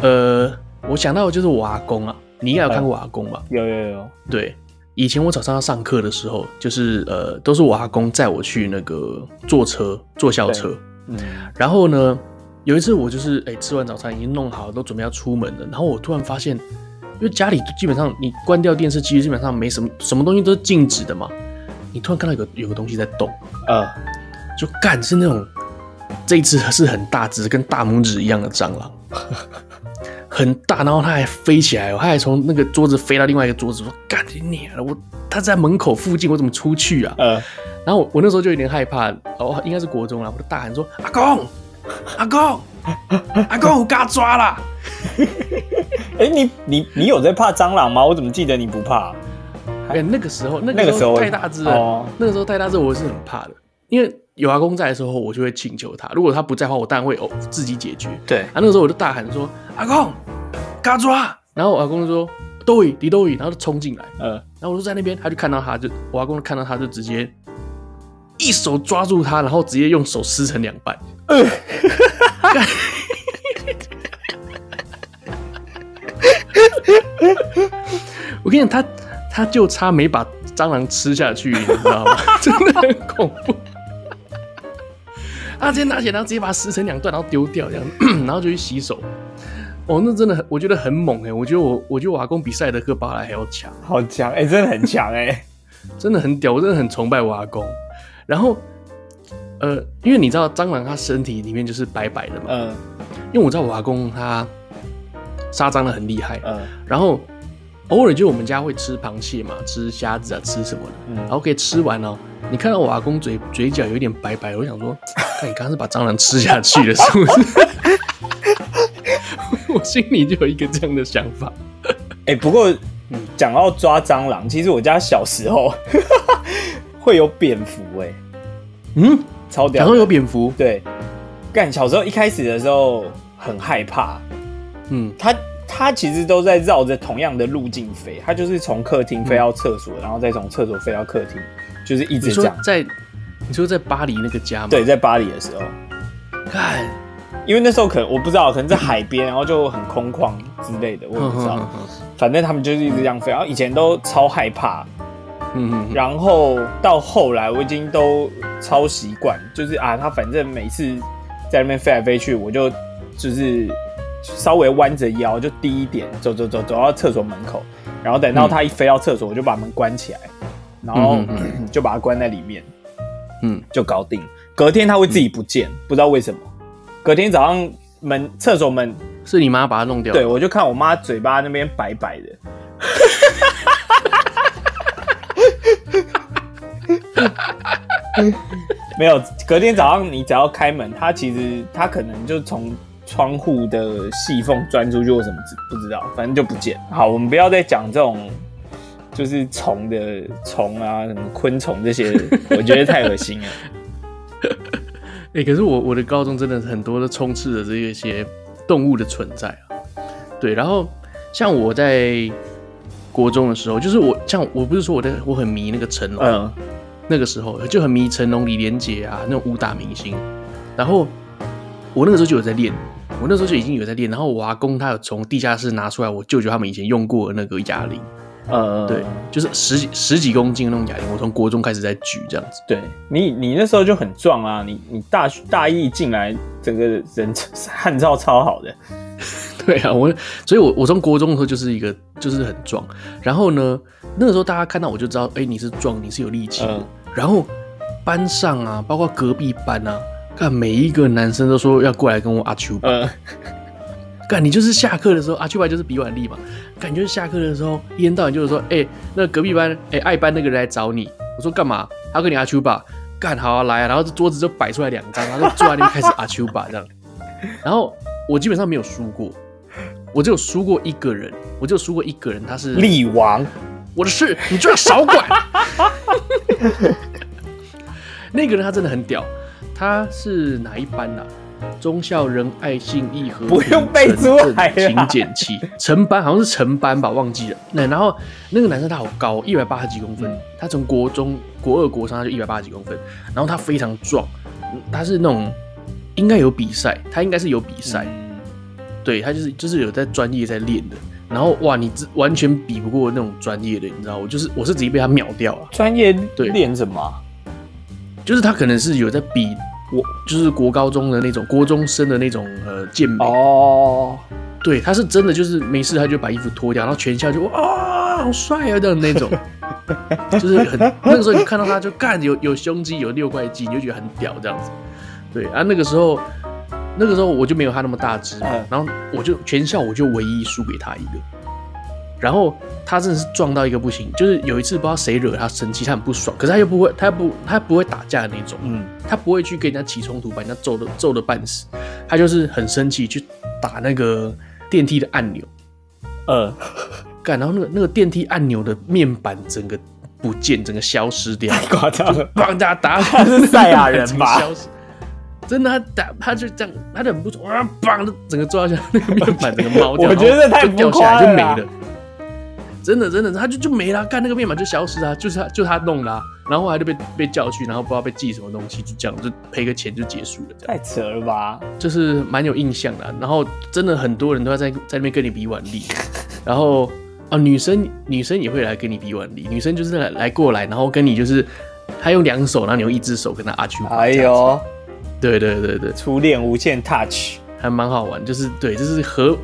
呃，我想到的就是我阿公啊，你应该有看过我阿公吧？有有有。对，以前我早上要上课的时候，就是呃，都是我阿公载我去那个坐车坐校车，嗯，然后呢，有一次我就是哎、欸、吃完早餐已经弄好了，都准备要出门了，然后我突然发现。因为家里基本上你关掉电视机，基本上没什么什么东西都是静止的嘛。你突然看到有个有个东西在动，呃，就干是那种这一只是很大只，跟大拇指一样的蟑螂，很大，然后它还飞起来，它还从那个桌子飞到另外一个桌子，说干你娘的，我它在门口附近，我怎么出去啊？呃，然后我我那时候就有点害怕，哦，应该是国中了，我就大喊说阿公，阿公，阿公，我嘎抓了。哎、欸，你你你有在怕蟑螂吗？我怎么记得你不怕？哎、欸，那个时候那个时候太大只了，哦、那个时候太大只，我是很怕的。因为有阿公在的时候，我就会请求他；如果他不在的话，我当然会哦自己解决。对，啊，那个时候我就大喊说：“阿公，嘎抓！”然后我阿公就说：“都已，你都已。”然后就冲进来，嗯，然后我就在那边，他就看到他就我阿公看到他就直接一手抓住他，然后直接用手撕成两半。嗯 我跟你讲，他他就差没把蟑螂吃下去，你知道吗？真的很恐怖。他直接拿起来，然后直接把它撕成两段，然后丢掉，这样，然后就去洗手。哦，那真的很，我觉得很猛哎、欸！我觉得我，我觉得我阿公比赛德克巴莱还要强，好强哎、欸，真的很强哎、欸，真的很屌，我真的很崇拜我阿公。然后，呃，因为你知道蟑螂它身体里面就是白白的嘛，嗯，因为我知道我阿公他。杀蟑螂很厉害，嗯，然后偶尔就我们家会吃螃蟹嘛，吃虾子啊，吃什么的，嗯，然后可以吃完哦。你看到我阿公嘴嘴角有点白白，我想说，看你刚刚是把蟑螂吃下去了，是不是？我心里就有一个这样的想法。哎、欸，不过讲到抓蟑螂，其实我家小时候会有蝙蝠、欸，哎，嗯，超屌，然后有蝙蝠，对，干小时候一开始的时候很害怕。嗯，它它其实都在绕着同样的路径飞，它就是从客厅飞到厕所，嗯、然后再从厕所飞到客厅，就是一直这样。在你说在巴黎那个家吗？对，在巴黎的时候，看，因为那时候可能我不知道，可能在海边，然后就很空旷之类的，我也不知道。反正他们就是一直这样飞，然后以前都超害怕，嗯，然后到后来我已经都超习惯，就是啊，他反正每次在那边飞来飞去，我就就是。稍微弯着腰，就低一点，走走走走到厕所门口，然后等到他一飞到厕所，我就把门关起来，然后 就把它关在里面，嗯，就搞定。隔天他会自己不见，不知道为什么。隔天早上门厕所门是你妈把它弄掉，对，我就看我妈嘴巴那边白白的。没有，隔天早上你只要开门，它其实它可能就从窗户的细缝钻出去，或什么不知道，反正就不见。好，我们不要再讲这种就是虫的虫啊，什么昆虫这些，我觉得太恶心了。哎、欸，可是我我的高中真的很多都充斥着这一些动物的存在啊。对，然后像我在国中的时候，就是我像我不是说我在我很迷那个成龙。嗯那个时候就很迷成龙、李连杰啊，那种武打明星。然后我那个时候就有在练，我那时候就已经有在练。然后我阿公他有从地下室拿出来我舅舅他们以前用过的那个哑铃，呃，对，就是十几十几公斤的那种哑铃。我从国中开始在举这样子。对你，你那时候就很壮啊，你你大大一进来，整个人汉照超好的。对啊，我所以我，我我从国中的时候就是一个就是很壮。然后呢，那个时候大家看到我就知道，哎、欸，你是壮，你是有力气。嗯、然后班上啊，包括隔壁班啊，看每一个男生都说要过来跟我阿丘吧。干、嗯，你就是下课的时候，阿丘吧就是比腕力嘛。干，就是下课的时候，一天到晚就是说，哎、欸，那隔壁班，哎、欸，爱班那个人来找你。我说干嘛？他要跟你阿丘吧。干，好啊，来啊。然后这桌子就摆出来两张，然后就坐在那边开始阿丘吧这样。然后我基本上没有输过。我只有输过一个人，我只有输过一个人，他是力王。我的事你最好少管。那个人他真的很屌，他是哪一班呐、啊？忠孝仁爱信义和不用背出来了。勤俭期成班好像是成班吧，忘记了。那然后那个男生他好高，一百八十几公分。他从国中国二国三他就一百八十几公分，然后他非常壮，他是那种应该有比赛，他应该是有比赛。嗯对，他就是就是有在专业在练的，然后哇，你这完全比不过那种专业的，你知道，我就是我是直接被他秒掉了。专业对练什么？就是他可能是有在比我，就是国高中的那种国中生的那种呃健美哦。对，他是真的就是没事他就把衣服脱掉，然后全校就哇好帅啊这样那种，就是很那个时候你看到他就干有有胸肌有六块肌，你就觉得很屌这样子。对啊，那个时候。那个时候我就没有他那么大只，然后我就全校我就唯一输给他一个，然后他真的是撞到一个不行，就是有一次不知道谁惹他生气，他很不爽，可是他又不会，他不他不会打架的那种，嗯，他不会去跟人家起冲突，把人家揍的揍的半死，他就是很生气去打那个电梯的按钮，呃，干，然后那个那个电梯按钮的面板整个不见，整个消失掉，太夸张了，帮大家打，他是赛亚人吧？真的，他打他就这样，他就很不爽，啊，砰！整个抓下那个面板，整个猫掉，我觉得太掉下来就没了。真的，真的，他就就没了，干那个面板就消失了，就是他就他弄啦，啊，然后后来就被被叫去，然后不知道被寄什么东西，就这样就赔个钱就结束了。太扯了吧？就是蛮有印象的，然后真的很多人都要在在那边跟你比腕力，然后啊，女生女生也会来跟你比腕力，女生就是来来过来，然后跟你就是他用两手，然后你用一只手跟他阿丘。哎呦。对对对对，初恋无限 touch 还蛮好玩，就是对，这是合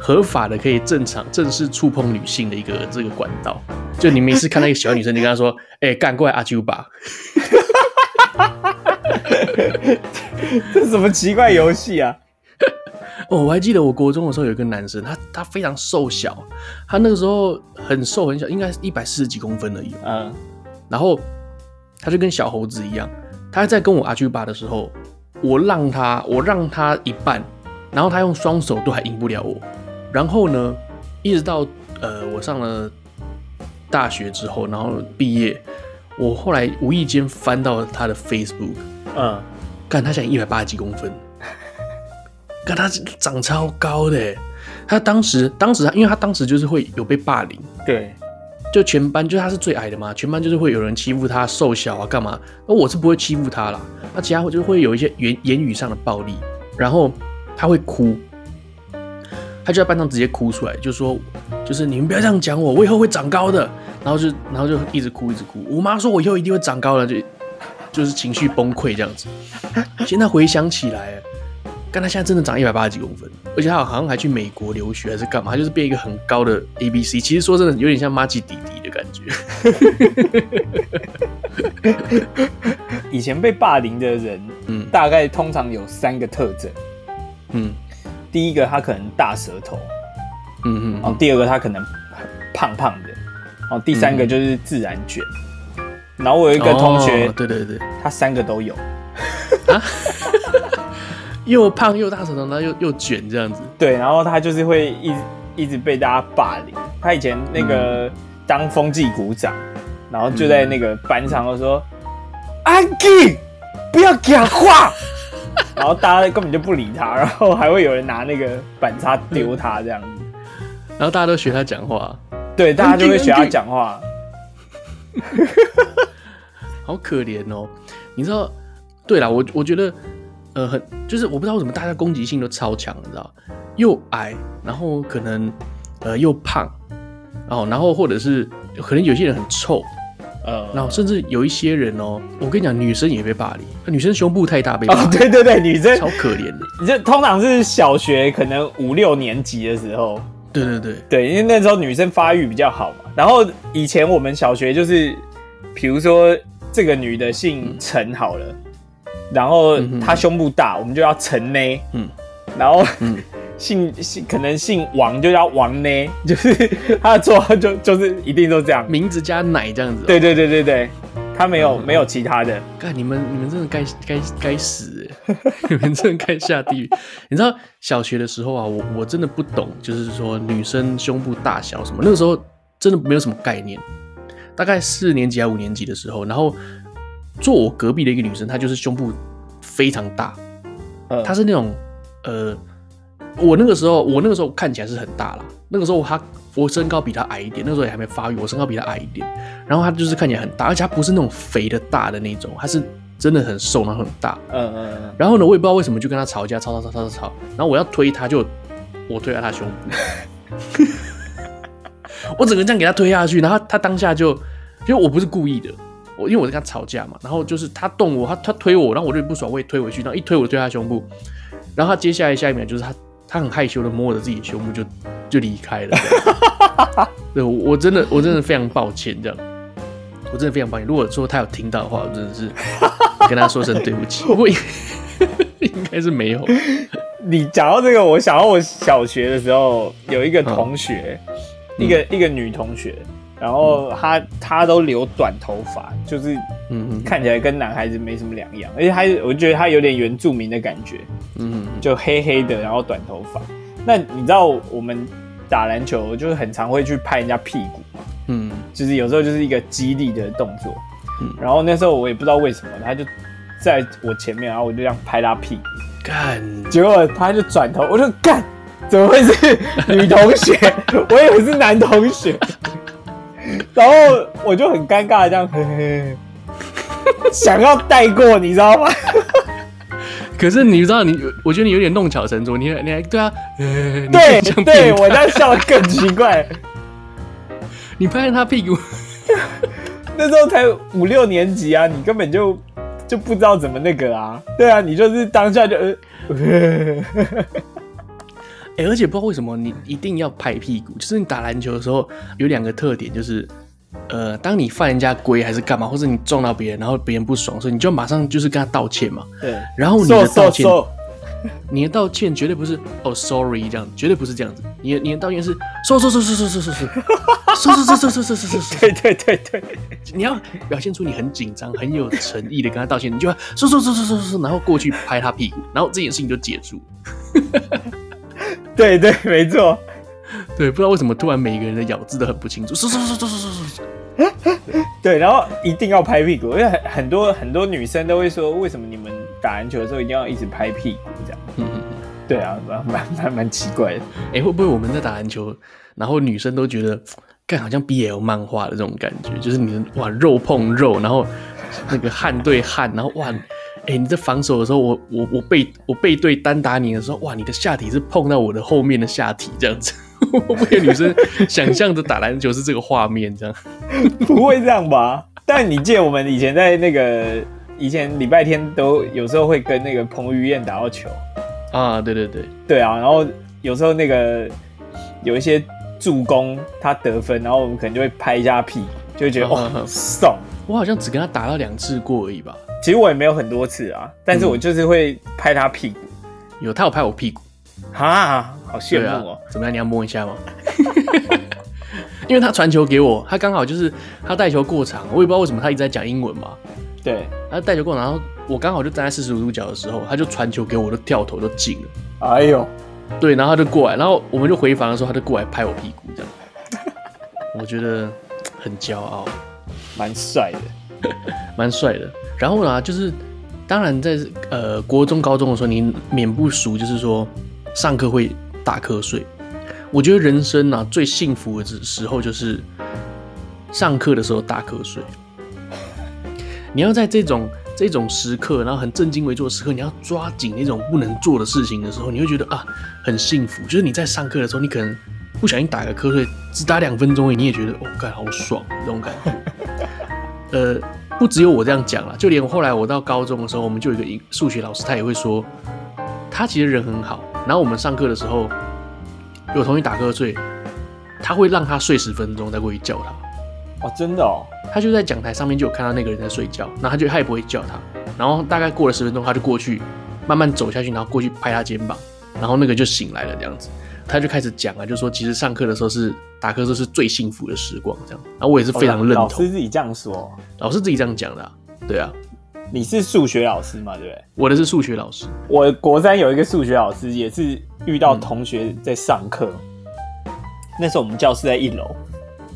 合法的，可以正常正式触碰女性的一个这个管道。就你每次看到一个小女生，你跟她说：“哎、欸，干过来阿啾吧。” 这什么奇怪游戏啊？哦，我还记得我国中的时候有一个男生，他他非常瘦小，他那个时候很瘦很小，应该是一百四十几公分而已。嗯，然后他就跟小猴子一样，他在跟我阿丘吧的时候。我让他，我让他一半，然后他用双手都还赢不了我。然后呢，一直到呃我上了大学之后，然后毕业，我后来无意间翻到他的 Facebook，嗯，看他现在一百八十几公分，看他长超高的，他当时当时他因为他当时就是会有被霸凌，对。就全班，就他是最矮的嘛，全班就是会有人欺负他，瘦小啊，干嘛？那我是不会欺负他啦。那其他就会有一些言言语上的暴力，然后他会哭，他就在班上直接哭出来，就说，就是你们不要这样讲我，我以后会长高的。然后就，然后就一直哭，一直哭。我妈说我以后一定会长高的，就就是情绪崩溃这样子。现在回想起来，但他现在真的长一百八十几公分，而且他好像还去美国留学还是干嘛，他就是变一个很高的 A B C。其实说真的，有点像妈吉弟弟的感觉。以前被霸凌的人，嗯，大概通常有三个特征，嗯，第一个他可能大舌头，嗯嗯，然后第二个他可能胖胖的，然后第三个就是自然卷。然后我有一个同学，对对对，他三个都有。又胖又大舌头，然后又又卷这样子。对，然后他就是会一直一直被大家霸凌。他以前那个当风纪股长，然后就在那个班上都说：“安静，不要讲话。”然后大家根本就不理他，然后还会有人拿那个板擦丢他这样子。然后大家都学他讲话，对，大家就会学他讲话。好可怜哦，你知道？对啦，我我觉得。呃，很就是我不知道为什么大家攻击性都超强，你知道？又矮，然后可能呃又胖，然后然后或者是可能有些人很臭，呃，然后甚至有一些人哦，我跟你讲，女生也被霸凌，女生胸部太大被霸凌，哦，对对对，女生超可怜的。你这通常是小学可能五六年级的时候，对对对对，因为那时候女生发育比较好嘛。然后以前我们小学就是，比如说这个女的姓陈好了。嗯然后她胸部大，嗯、我们就要陈呢。嗯，然后、嗯、姓姓可能姓王，就叫王呢。就是他的绰号就就是一定都这样，名字加奶这样子、喔。对对对对对，他没有、嗯、没有其他的。干你们你们真的该该该死，你们真的该下地狱。你知道小学的时候啊，我我真的不懂，就是说女生胸部大小什么，那个时候真的没有什么概念。大概四年级还五年级的时候，然后。坐我隔壁的一个女生，她就是胸部非常大，呃，她是那种，呃，我那个时候，我那个时候看起来是很大啦。那个时候他，我身高比他矮一点，那个时候也还没发育，我身高比他矮一点。然后他就是看起来很大，而且他不是那种肥的大的那种，他是真的很瘦，然后很大。嗯嗯嗯。然后呢，我也不知道为什么就跟他吵架，吵吵吵吵吵吵。然后我要推他，就我推了他胸部，我整个这样给他推下去，然后他当下就，因为我不是故意的。我因为我在跟他吵架嘛，然后就是他动我，他他推我，然后我就不爽，我也推回去，然后一推我就推他胸部，然后他接下来下一秒就是他他很害羞的摸着自己的胸部就就离开了。对，我我真的我真的非常抱歉这样，我真的非常抱歉。如果说他有听到的话，我真的是 跟他说声对不起。不过应该是没有。你讲到这个，我想到我小学的时候有一个同学，嗯、一个一个女同学。然后他他都留短头发，就是嗯看起来跟男孩子没什么两样，而且他我觉得他有点原住民的感觉，嗯就黑黑的，然后短头发。那你知道我们打篮球就是很常会去拍人家屁股嘛，嗯，就是有时候就是一个激励的动作，嗯，然后那时候我也不知道为什么，他就在我前面，然后我就这样拍他屁股，干，结果他就转头，我就干，怎么会是女同学？我以为是男同学。然后我就很尴尬，这样嘿嘿，想要带过，你知道吗？可是你知道，你我觉得你有点弄巧成拙，你还你还对啊，对对，我在笑得更奇怪。你拍他屁股，那时候才五六年级啊，你根本就就不知道怎么那个啊，对啊，你就是当下就呃。哎、欸，而且不知道为什么你一定要拍屁股，就是你打篮球的时候有两个特点，就是呃，当你犯人家规还是干嘛，或者你撞到别人，然后别人不爽，所以你就马上就是跟他道歉嘛。对。然后你的道歉，so, so, so. 你的道歉绝对不是哦，sorry 这样，绝对不是这样子。你的你的道歉是说说说说说说说说说说说说说说说。对对对对，你要表现出你很紧张、很有诚意的跟他道歉，你就要说说说说说说，然后过去拍他屁股，然后这件事情就结束。对对，没错。对，不知道为什么突然每一个人的咬字都很不清楚。说说说说说说说。对，然后一定要拍屁股，因为很很多很多女生都会说，为什么你们打篮球的时候一定要一直拍屁股这样？嗯嗯。对啊，蛮蛮蛮蛮奇怪的。哎，会不会我们在打篮球，然后女生都觉得，看好像 BL 漫画的这种感觉，就是你哇肉碰肉，然后那个汗对汗，然后哇。哎、欸，你在防守的时候，我我我背我背对单打你的时候，哇，你的下体是碰到我的后面的下体这样子，会不会女生 想象着打篮球是这个画面这样？不会这样吧？但你记得我们以前在那个以前礼拜天都有时候会跟那个彭于晏打到球，啊，对对对对啊，然后有时候那个有一些助攻他得分，然后我们可能就会拍一下屁，就会觉得哦，很爽。我好像只跟他打到两次过而已吧。其实我也没有很多次啊，但是我就是会拍他屁股。嗯、有他有拍我屁股，哈，好羡慕哦、啊。怎么样？你要摸一下吗？因为他传球给我，他刚好就是他带球过场，我也不知道为什么他一直在讲英文嘛。对，他带球过场，然后我刚好就站在四十五度角的时候，他就传球给我，我都跳投都进了。哎呦，对，然后他就过来，然后我们就回防的时候，他就过来拍我屁股，这样，我觉得很骄傲，蛮帅的，蛮帅的。然后呢，就是当然在呃国中、高中的时候，你免不熟，就是说上课会打瞌睡。我觉得人生啊最幸福的时候就是上课的时候打瞌睡。你要在这种这种时刻，然后很正襟危坐的时刻，你要抓紧那种不能做的事情的时候，你会觉得啊很幸福。就是你在上课的时候，你可能不小心打个瞌睡，只打两分钟，你也觉得哦，干好爽这种感觉。呃，不只有我这样讲了，就连后来我到高中的时候，我们就有一个数学老师，他也会说，他其实人很好。然后我们上课的时候。有同学打瞌睡，他会让他睡十分钟再过去叫他。哦，真的哦。他就在讲台上面就有看到那个人在睡觉，然后他就他也不会叫他。然后大概过了十分钟，他就过去慢慢走下去，然后过去拍他肩膀，然后那个就醒来了这样子。他就开始讲啊，就说其实上课的时候是打瞌睡是最幸福的时光这样。然后我也是非常认同。老师自己这样说，老师自己这样讲的啊，对啊。你是数学老师嘛？对不对？我的是数学老师。我国三有一个数学老师，也是遇到同学在上课，嗯、那时候我们教室在一楼，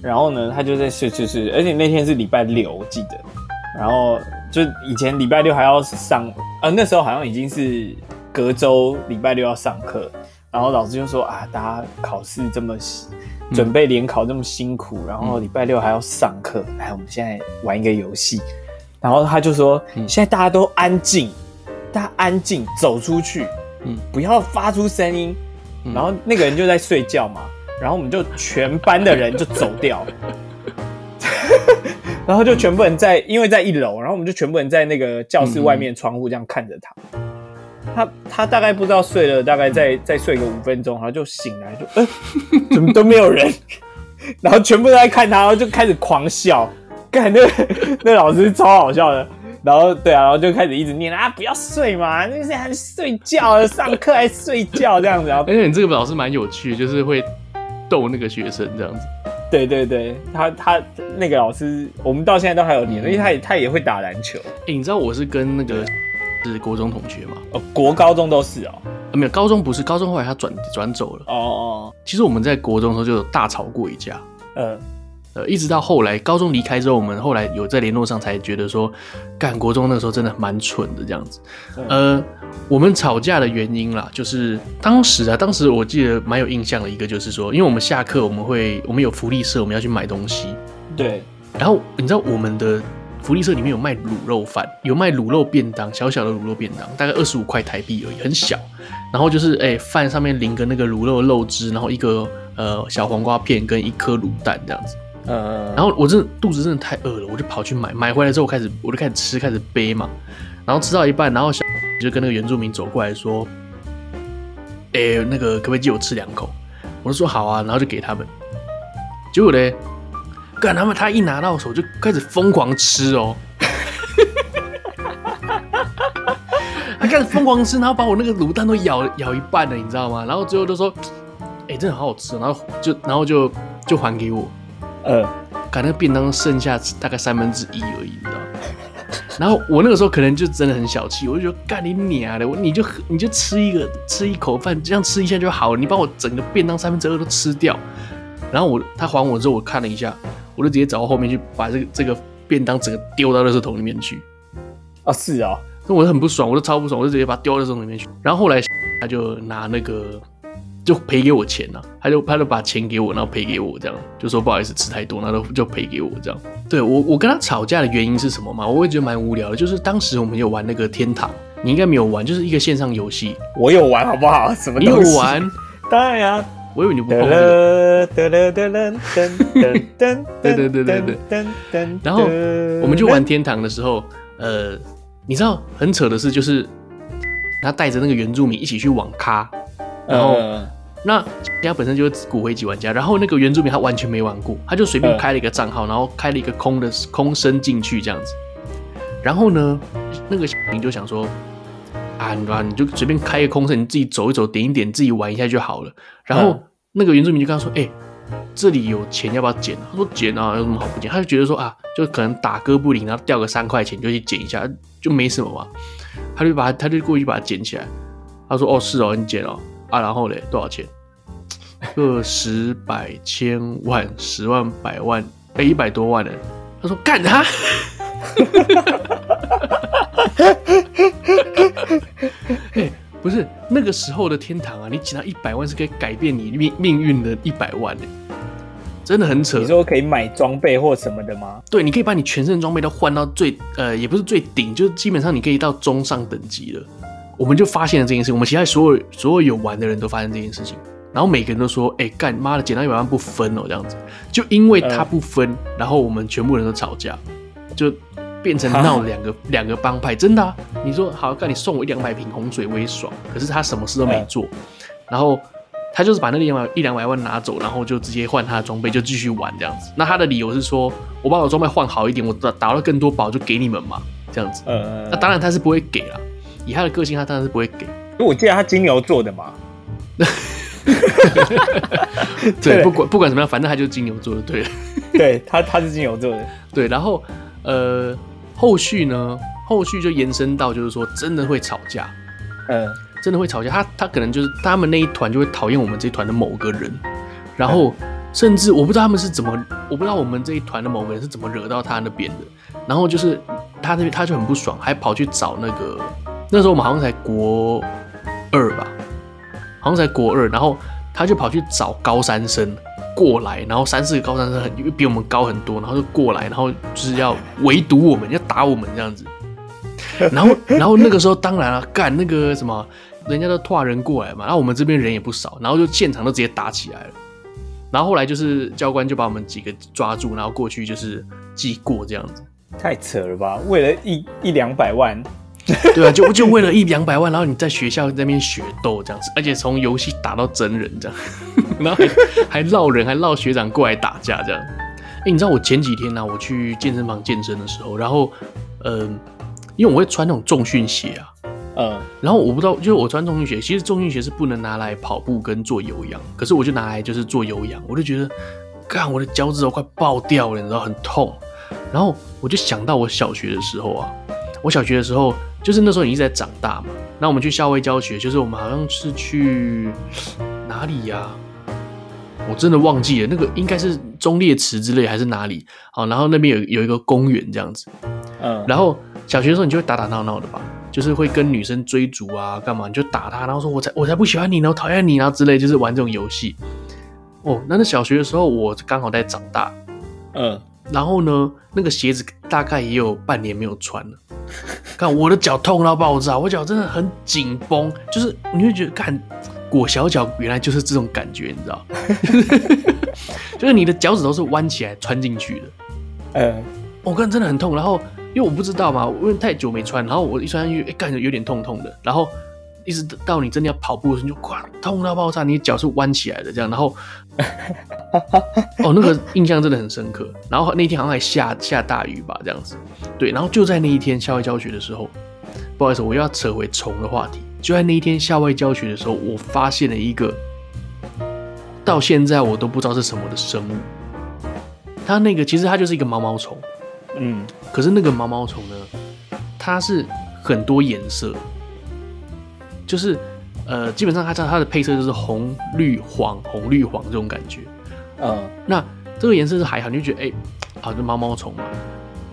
然后呢，他就在睡睡睡，而且那天是礼拜六，我记得。然后就以前礼拜六还要上，呃，那时候好像已经是隔周礼拜六要上课，然后老师就说啊，大家考试这么准备联考这么辛苦，然后礼拜六还要上课，来，我们现在玩一个游戏。然后他就说：“现在大家都安静，大家安静，走出去，嗯，不要发出声音。然后那个人就在睡觉嘛，然后我们就全班的人就走掉，然后就全部人在，因为在一楼，然后我们就全部人在那个教室外面窗户这样看着他。他他大概不知道睡了，大概再再睡个五分钟，然后就醒来，就 呃，怎么都没有人，然后全部都在看他，然后就开始狂笑。”干那个那老师超好笑的，然后对啊，然后就开始一直念啊，不要睡嘛，那是还睡觉，上课还睡觉这样子。然后而且你这个老师蛮有趣，就是会逗那个学生这样子。对对对，他他那个老师，我们到现在都还有念，嗯、因为他也他也会打篮球。哎、欸，你知道我是跟那个是国中同学嘛？哦，国高中都是哦。啊、没有，高中不是，高中后来他转转走了。哦哦。其实我们在国中的时候就有大吵过一架。嗯。呃，一直到后来高中离开之后，我们后来有在联络上，才觉得说，干国中那个时候真的蛮蠢的这样子。呃，我们吵架的原因啦，就是当时啊，当时我记得蛮有印象的一个，就是说，因为我们下课我们会，我们有福利社，我们要去买东西。对。然后你知道我们的福利社里面有卖卤肉饭，有卖卤肉便当，小小的卤肉便当，大概二十五块台币而已，很小。然后就是哎，饭上面淋个那个卤肉肉汁，然后一个呃小黄瓜片跟一颗卤蛋这样子。呃，然后我真的肚子真的太饿了，我就跑去买。买回来之后，我开始我就开始吃，开始背嘛。然后吃到一半，然后小就跟那个原住民走过来说：“哎、欸，那个可不可以借我吃两口？”我就说：“好啊。”然后就给他们。结果呢，干他们他一拿到手就开始疯狂吃哦，他开始疯狂吃，然后把我那个卤蛋都咬咬一半了，你知道吗？然后最后就说：“哎、欸，真的好好吃。”然后就然后就就还给我。呃，赶那个便当剩下大概三分之一而已，你知道？然后我那个时候可能就真的很小气，我就觉得干你娘的，我你就你就吃一个吃一口饭，这样吃一下就好了，你把我整个便当三分之二都吃掉。然后我他还我之后，我看了一下，我就直接走到后面去把这个这个便当整个丢到垃圾桶里面去。啊，是啊，那我就很不爽，我就超不爽，我就直接把它丢到垃圾桶里面去。然后后来他就拿那个。就赔给我钱了，他就他就把钱给我，然后赔给我，这样就说不好意思吃太多，然后就赔给我这样。对我我跟他吵架的原因是什么嘛？我也觉得蛮无聊的，就是当时我们有玩那个天堂，你应该没有玩，就是一个线上游戏。我有玩好不好？什么你有玩？当然呀，我以为你不碰。对对对对对对。然后我们就玩天堂的时候，呃，你知道很扯的是，就是他带着那个原住民一起去网咖，然后、呃、那他本身就是骨灰级玩家，然后那个原住民他完全没玩过，他就随便开了一个账号，然后开了一个空的空身进去这样子，然后呢，那个小明就想说，啊，你你就随便开一个空身，你自己走一走，点一点，自己玩一下就好了。然后那个原住民就跟他说，哎、欸。这里有钱，要不要捡？他说捡啊，有什么好不捡？他就觉得说啊，就可能打哥布林，然后掉个三块钱就去捡一下，就没什么嘛。他就把他，他就过去把它捡起来。他说哦，是哦，你捡哦啊，然后嘞，多少钱？个十百千万十万百万，哎，一百多万呢。他说干他。哎，不是那个时候的天堂啊，你捡到一百万是可以改变你命命运的一百万呢。真的很扯。你说可以买装备或什么的吗？对，你可以把你全身装备都换到最呃，也不是最顶，就是基本上你可以到中上等级了。我们就发现了这件事，我们其他所有所有有玩的人都发现这件事情，然后每个人都说：“哎、欸，干妈的，捡到一百万不分哦，这样子。”就因为他不分，呃、然后我们全部人都吵架，就变成闹两个 两个帮派。真的啊？你说好，干你送我一两百瓶红水我也爽，可是他什么事都没做，呃、然后。他就是把那个两百一两百万拿走，然后就直接换他的装备，就继续玩这样子。那他的理由是说，我把我装备换好一点，我打打到更多宝就给你们嘛，这样子。呃，那当然他是不会给了。以他的个性，他当然是不会给。因为我记得他金牛座的嘛。对，不管不管怎么样，反正他就是金牛座的，对。对他，他是金牛座的。对，然后呃，后续呢，后续就延伸到就是说，真的会吵架。嗯。真的会吵架，他他可能就是他们那一团就会讨厌我们这一团的某个人，然后甚至我不知道他们是怎么，我不知道我们这一团的某个人是怎么惹到他那边的，然后就是他那边他就很不爽，还跑去找那个那时候我们好像才国二吧，好像才国二，然后他就跑去找高三生过来，然后三四个高三生很比我们高很多，然后就过来，然后就是要围堵我们，要打我们这样子，然后 然后那个时候当然了，干那个什么。人家都拖人过来嘛，然后我们这边人也不少，然后就现场都直接打起来了。然后后来就是教官就把我们几个抓住，然后过去就是记过这样子。太扯了吧？为了一一两百万，对啊，就就为了一两百万，然后你在学校那边学斗这样子，而且从游戏打到真人这样，然后还还闹人，还闹学长过来打架这样。哎，你知道我前几天呢、啊，我去健身房健身的时候，然后嗯、呃，因为我会穿那种重训鞋啊。嗯，然后我不知道，就是我穿重训鞋，其实重训鞋是不能拿来跑步跟做有氧，可是我就拿来就是做有氧，我就觉得，干我的脚趾头快爆掉了，你知道很痛。然后我就想到我小学的时候啊，我小学的时候就是那时候你一直在长大嘛，那我们去校外教学，就是我们好像是去哪里呀？我真的忘记了，那个应该是忠烈祠之类还是哪里？好，然后那边有有一个公园这样子，嗯，然后小学的时候你就会打打闹闹的吧。就是会跟女生追逐啊，干嘛你就打她，然后说我才我才不喜欢你呢，我讨厌你啊之类，就是玩这种游戏。哦，那那小学的时候我刚好在长大，嗯，然后呢，那个鞋子大概也有半年没有穿了。看我的脚痛到爆炸，我脚真的很紧绷，就是你会觉得看裹小脚原来就是这种感觉，你知道？就是你的脚趾头是弯起来穿进去的，呃，我看真的很痛，然后。因为我不知道嘛，因为太久没穿，然后我一穿上去，哎，感觉有点痛痛的。然后一直到你真的要跑步的时候，就哇，痛到爆炸，你脚是弯起来的这样。然后，哦，那个印象真的很深刻。然后那天好像还下下大雨吧，这样子。对，然后就在那一天校外教学的时候，不好意思，我又要扯回虫的话题。就在那一天校外教学的时候，我发现了一个到现在我都不知道是什么的生物。它那个其实它就是一个毛毛虫。嗯，可是那个毛毛虫呢，它是很多颜色，就是呃，基本上它它的配色就是红绿黄红绿黄这种感觉，嗯，那这个颜色是还好，你就觉得哎、欸，啊，这毛毛虫嘛，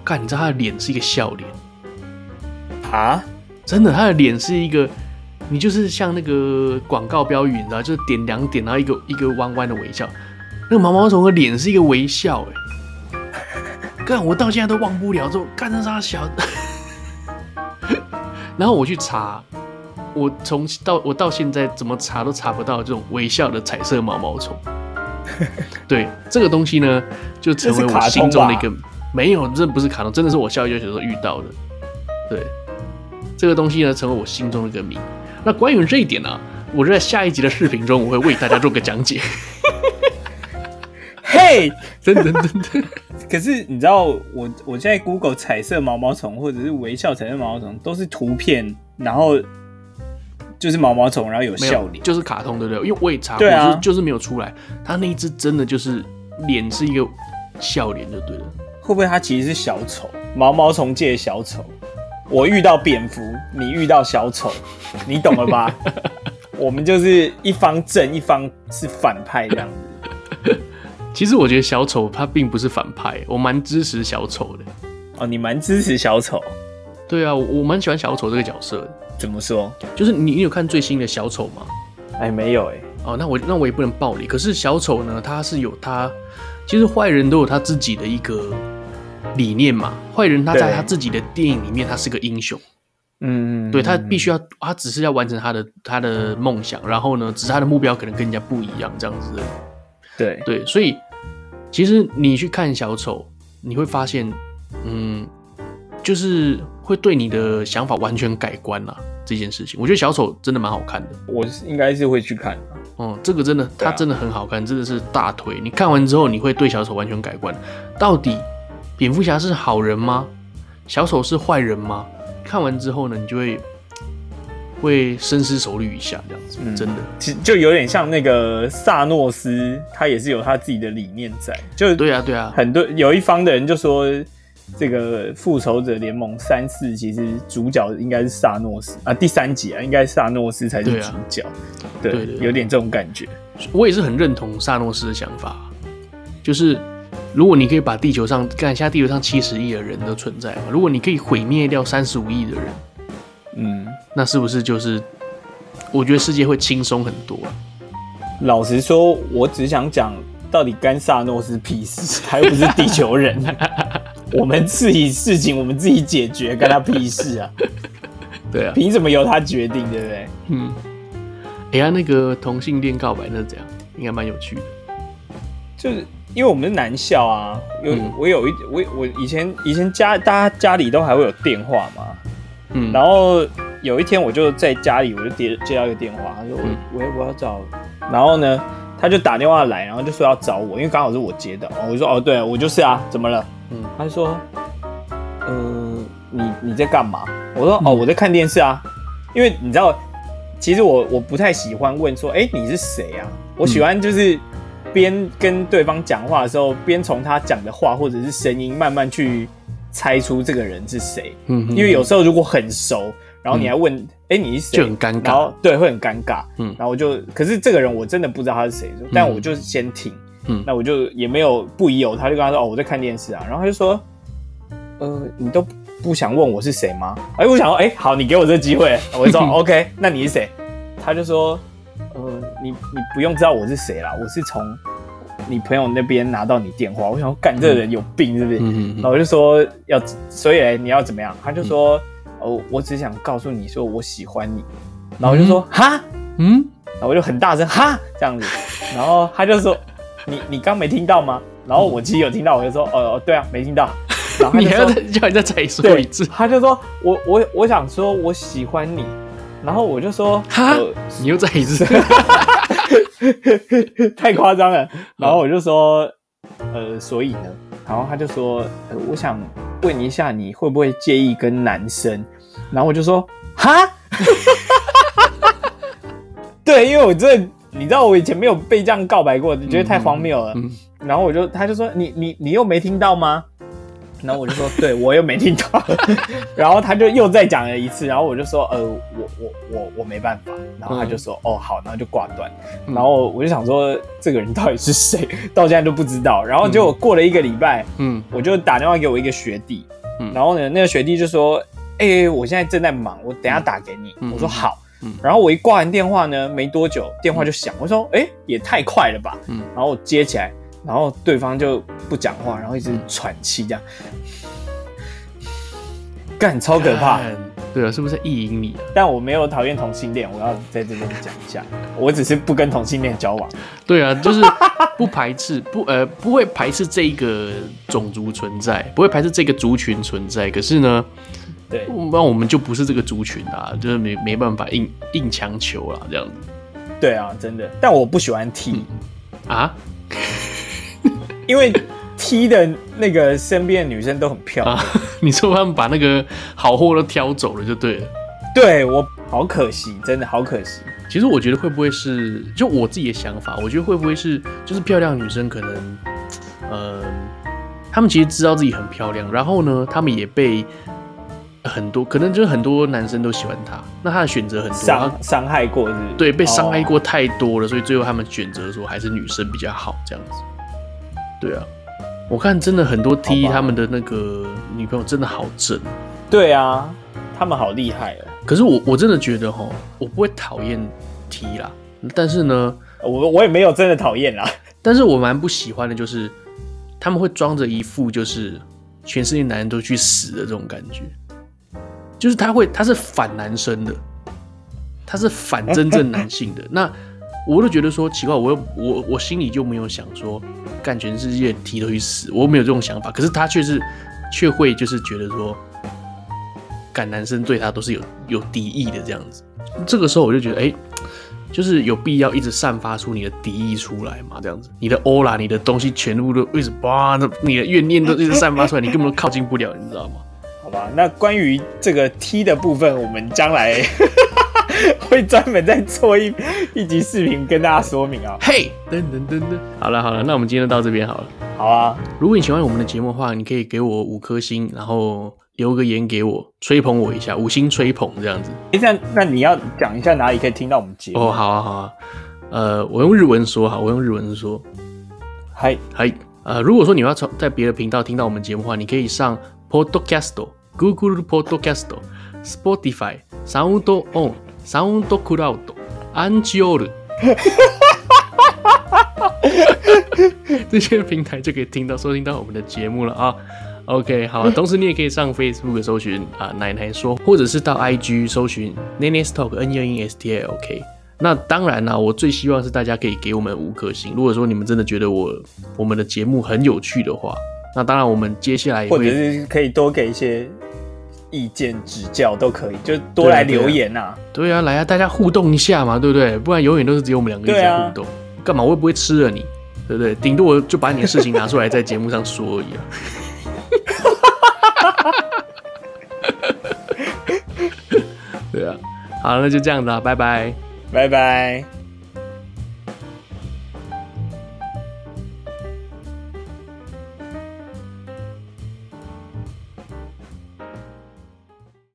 看你知道它的脸是一个笑脸。啊，真的，它的脸是一个，你就是像那个广告标语，你知道，就是点两点，然后一个一个弯弯的微笑，那个毛毛虫的脸是一个微笑、欸，哎。干，我到现在都忘不了，这干成啥小？然后我去查，我从到我到现在怎么查都查不到这种微笑的彩色毛毛虫。对，这个东西呢，就成为我心中的一个没有，这不是卡通，真的是我校外教学时候遇到的。对，这个东西呢，成为我心中的一个谜。那关于这一点呢、啊，我就在下一集的视频中，我会为大家做个讲解。嘿，真的真的。可是你知道，我我现在 Google 彩色毛毛虫或者是微笑彩色毛毛虫都是图片，然后就是毛毛虫，然后有笑脸，就是卡通，对不对？因为我也查过，就是没有出来。它那一只真的就是脸是一个笑脸，就对了。会不会它其实是小丑？毛毛虫界的小丑？我遇到蝙蝠，你遇到小丑，你懂了吧？我们就是一方正，一方是反派这样子。其实我觉得小丑他并不是反派，我蛮支持小丑的。哦，你蛮支持小丑？对啊，我我蛮喜欢小丑这个角色的。怎么说？就是你你有看最新的小丑吗？哎，没有哎。哦，那我那我也不能暴力。可是小丑呢，他是有他，其实坏人都有他自己的一个理念嘛。坏人他在他自己的电影里面，他是个英雄。嗯，对，他必须要，他只是要完成他的他的梦想，然后呢，只是他的目标可能跟人家不一样，这样子的。对对，所以。其实你去看小丑，你会发现，嗯，就是会对你的想法完全改观了。这件事情，我觉得小丑真的蛮好看的。我应该是会去看。嗯，这个真的，它真的很好看，真的是大推。你看完之后，你会对小丑完全改观。到底蝙蝠侠是好人吗？小丑是坏人吗？看完之后呢，你就会。会深思熟虑一下，这样子，嗯、真的，其实就有点像那个萨诺斯，他也是有他自己的理念在。就对啊，对啊，很多有一方的人就说，这个复仇者联盟三四其实主角应该是萨诺斯啊，第三集啊，应该是萨诺斯才是主角。对，啊、对，对，对，对，有点这种感觉。我也是很认同萨诺斯的想法，就是如果你可以把地球上，看现在地球上七十亿的人都存在嘛，如果你可以毁灭掉三十五亿的人。嗯，那是不是就是？我觉得世界会轻松很多。老实说，我只想讲，到底干萨诺是屁事？他又不是地球人，我们自己事情我们自己解决，干他屁事啊？对啊，凭什么由他决定，对不对？嗯。哎呀，那个同性恋告白那是怎样？应该蛮有趣的。就是因为我们是男校啊，有、嗯、我有一我我以前以前家大家家里都还会有电话嘛。嗯，然后有一天我就在家里，我就接接到一个电话，他说我、嗯、我我要找，然后呢，他就打电话来，然后就说要找我，因为刚好是我接的，我就说哦，对，我就是啊，怎么了？嗯，他就说，呃，你你在干嘛？我说哦，我在看电视啊，因为你知道，其实我我不太喜欢问说，哎，你是谁啊？我喜欢就是边跟对方讲话的时候，边从他讲的话或者是声音慢慢去。猜出这个人是谁？嗯，因为有时候如果很熟，然后你还问，哎、嗯，你是谁？就很尴尬。然后对，会很尴尬。嗯，然后我就，可是这个人我真的不知道他是谁，但我就先听。嗯，那我就也没有不疑有他，就跟他说，哦，我在看电视啊。然后他就说，呃，你都不想问我是谁吗？哎，我想说，哎，好，你给我这个机会，我就说，OK，那你是谁？他就说，呃，你你不用知道我是谁啦，我是从。你朋友那边拿到你电话，我想干这个人有病是不是？嗯嗯嗯、然后我就说要，所以你要怎么样？他就说，嗯、哦，我只想告诉你说我喜欢你。然后我就说哈，嗯，然后我就很大声哈这样子。然后他就说，你你刚没听到吗？然后我其实有听到，我就说哦哦对啊，没听到。然后 你还要叫人家再说一次。他就说我我我想说我喜欢你。然后我就说哈，呃、你又再一次。太夸张了，然后我就说，呃，所以呢，然后他就说，呃，我想问一下，你会不会介意跟男生？然后我就说，哈，对，因为我这，你知道我以前没有被这样告白过，觉得太荒谬了。嗯嗯、然后我就，他就说，你你你又没听到吗？然后我就说，对，我又没听到，然后他就又再讲了一次，然后我就说，呃，我我我我没办法，然后他就说，嗯、哦好，然后就挂断，然后我就想说，这个人到底是谁？到现在都不知道。然后结果过了一个礼拜，嗯，我就打电话给我一个学弟，嗯，然后呢，那个学弟就说，哎、欸，我现在正在忙，我等下打给你。嗯、我说好，嗯，然后我一挂完电话呢，没多久电话就响，我说，哎、欸，也太快了吧，嗯，然后我接起来。然后对方就不讲话，然后一直喘气，这样干超可怕。对啊，是不是意淫你？但我没有讨厌同性恋，我要在这边讲一下，我只是不跟同性恋交往。对啊，就是不排斥，不呃不会排斥这一个种族存在，不会排斥这个族群存在。可是呢，对，那我们就不是这个族群啊，就是没没办法硬硬强求啦，这样子。对啊，真的，但我不喜欢 T、嗯、啊，因为 T 的那个身边的女生都很漂亮。啊、你说他们把那个好货都挑走了就对了。对我好可惜，真的好可惜。其实我觉得会不会是，就我自己的想法，我觉得会不会是，就是漂亮女生可能，嗯、呃，他们其实知道自己很漂亮，然后呢，他们也被。很多可能就是很多男生都喜欢她，那她的选择很多，伤伤害过是不是？对，被伤害过太多了，所以最后他们选择说还是女生比较好这样子。对啊，我看真的很多 T 他们的那个女朋友真的好正。对啊，他们好厉害哦。可是我我真的觉得齁，我不会讨厌 T 啦，但是呢，我我也没有真的讨厌啦，但是我蛮不喜欢的就是他们会装着一副就是全世界男人都去死的这种感觉。就是他会，他是反男生的，他是反真正男性的。那我都觉得说奇怪，我又我我心里就没有想说干全世界 T 都去死，我没有这种想法。可是他却是却会就是觉得说干男生对他都是有有敌意的这样子。这个时候我就觉得哎、就是有必要一直散发出你的敌意出来嘛？这样子，你的欧啦，你的东西全部都一直哇，你的怨念都一直散发出来，你根本都靠近不了，你知道吗？好吧，那关于这个 T 的部分，我们将来 会专门再做一一集视频跟大家说明啊。嘿，噔噔噔噔，好了好了，那我们今天就到这边好了。好啊，如果你喜欢我们的节目的话，你可以给我五颗星，然后留个言给我，吹捧我一下，五星吹捧这样子。哎，那那你要讲一下哪里可以听到我们节目？哦，好啊好啊，呃，我用日文说哈，我用日文说，嗨嗨，呃，如果说你要从在别的频道听到我们节目的话，你可以上 Podcast。Google Podcast、Spotify、Sound On、Sound Cloud、Anchor，这些平台就可以听到、收听到我们的节目了啊。OK，好，同时你也可以上 Facebook 搜寻啊奶奶说，或者是到 IG 搜寻 Nene Talk N E N S T A L K。那当然啦，我最希望是大家可以给我们五颗星。如果说你们真的觉得我我们的节目很有趣的话，那当然我们接下来或者是可以多给一些。意见指教都可以，就多来留言呐、啊。对啊，来啊，大家互动一下嘛，对不对？不然永远都是只有我们两个人在互动，干、啊、嘛？我又不会吃了你？对不对？顶多我就把你的事情拿出来在节目上说而已啊。对啊，好，那就这样子啊，拜拜，拜拜。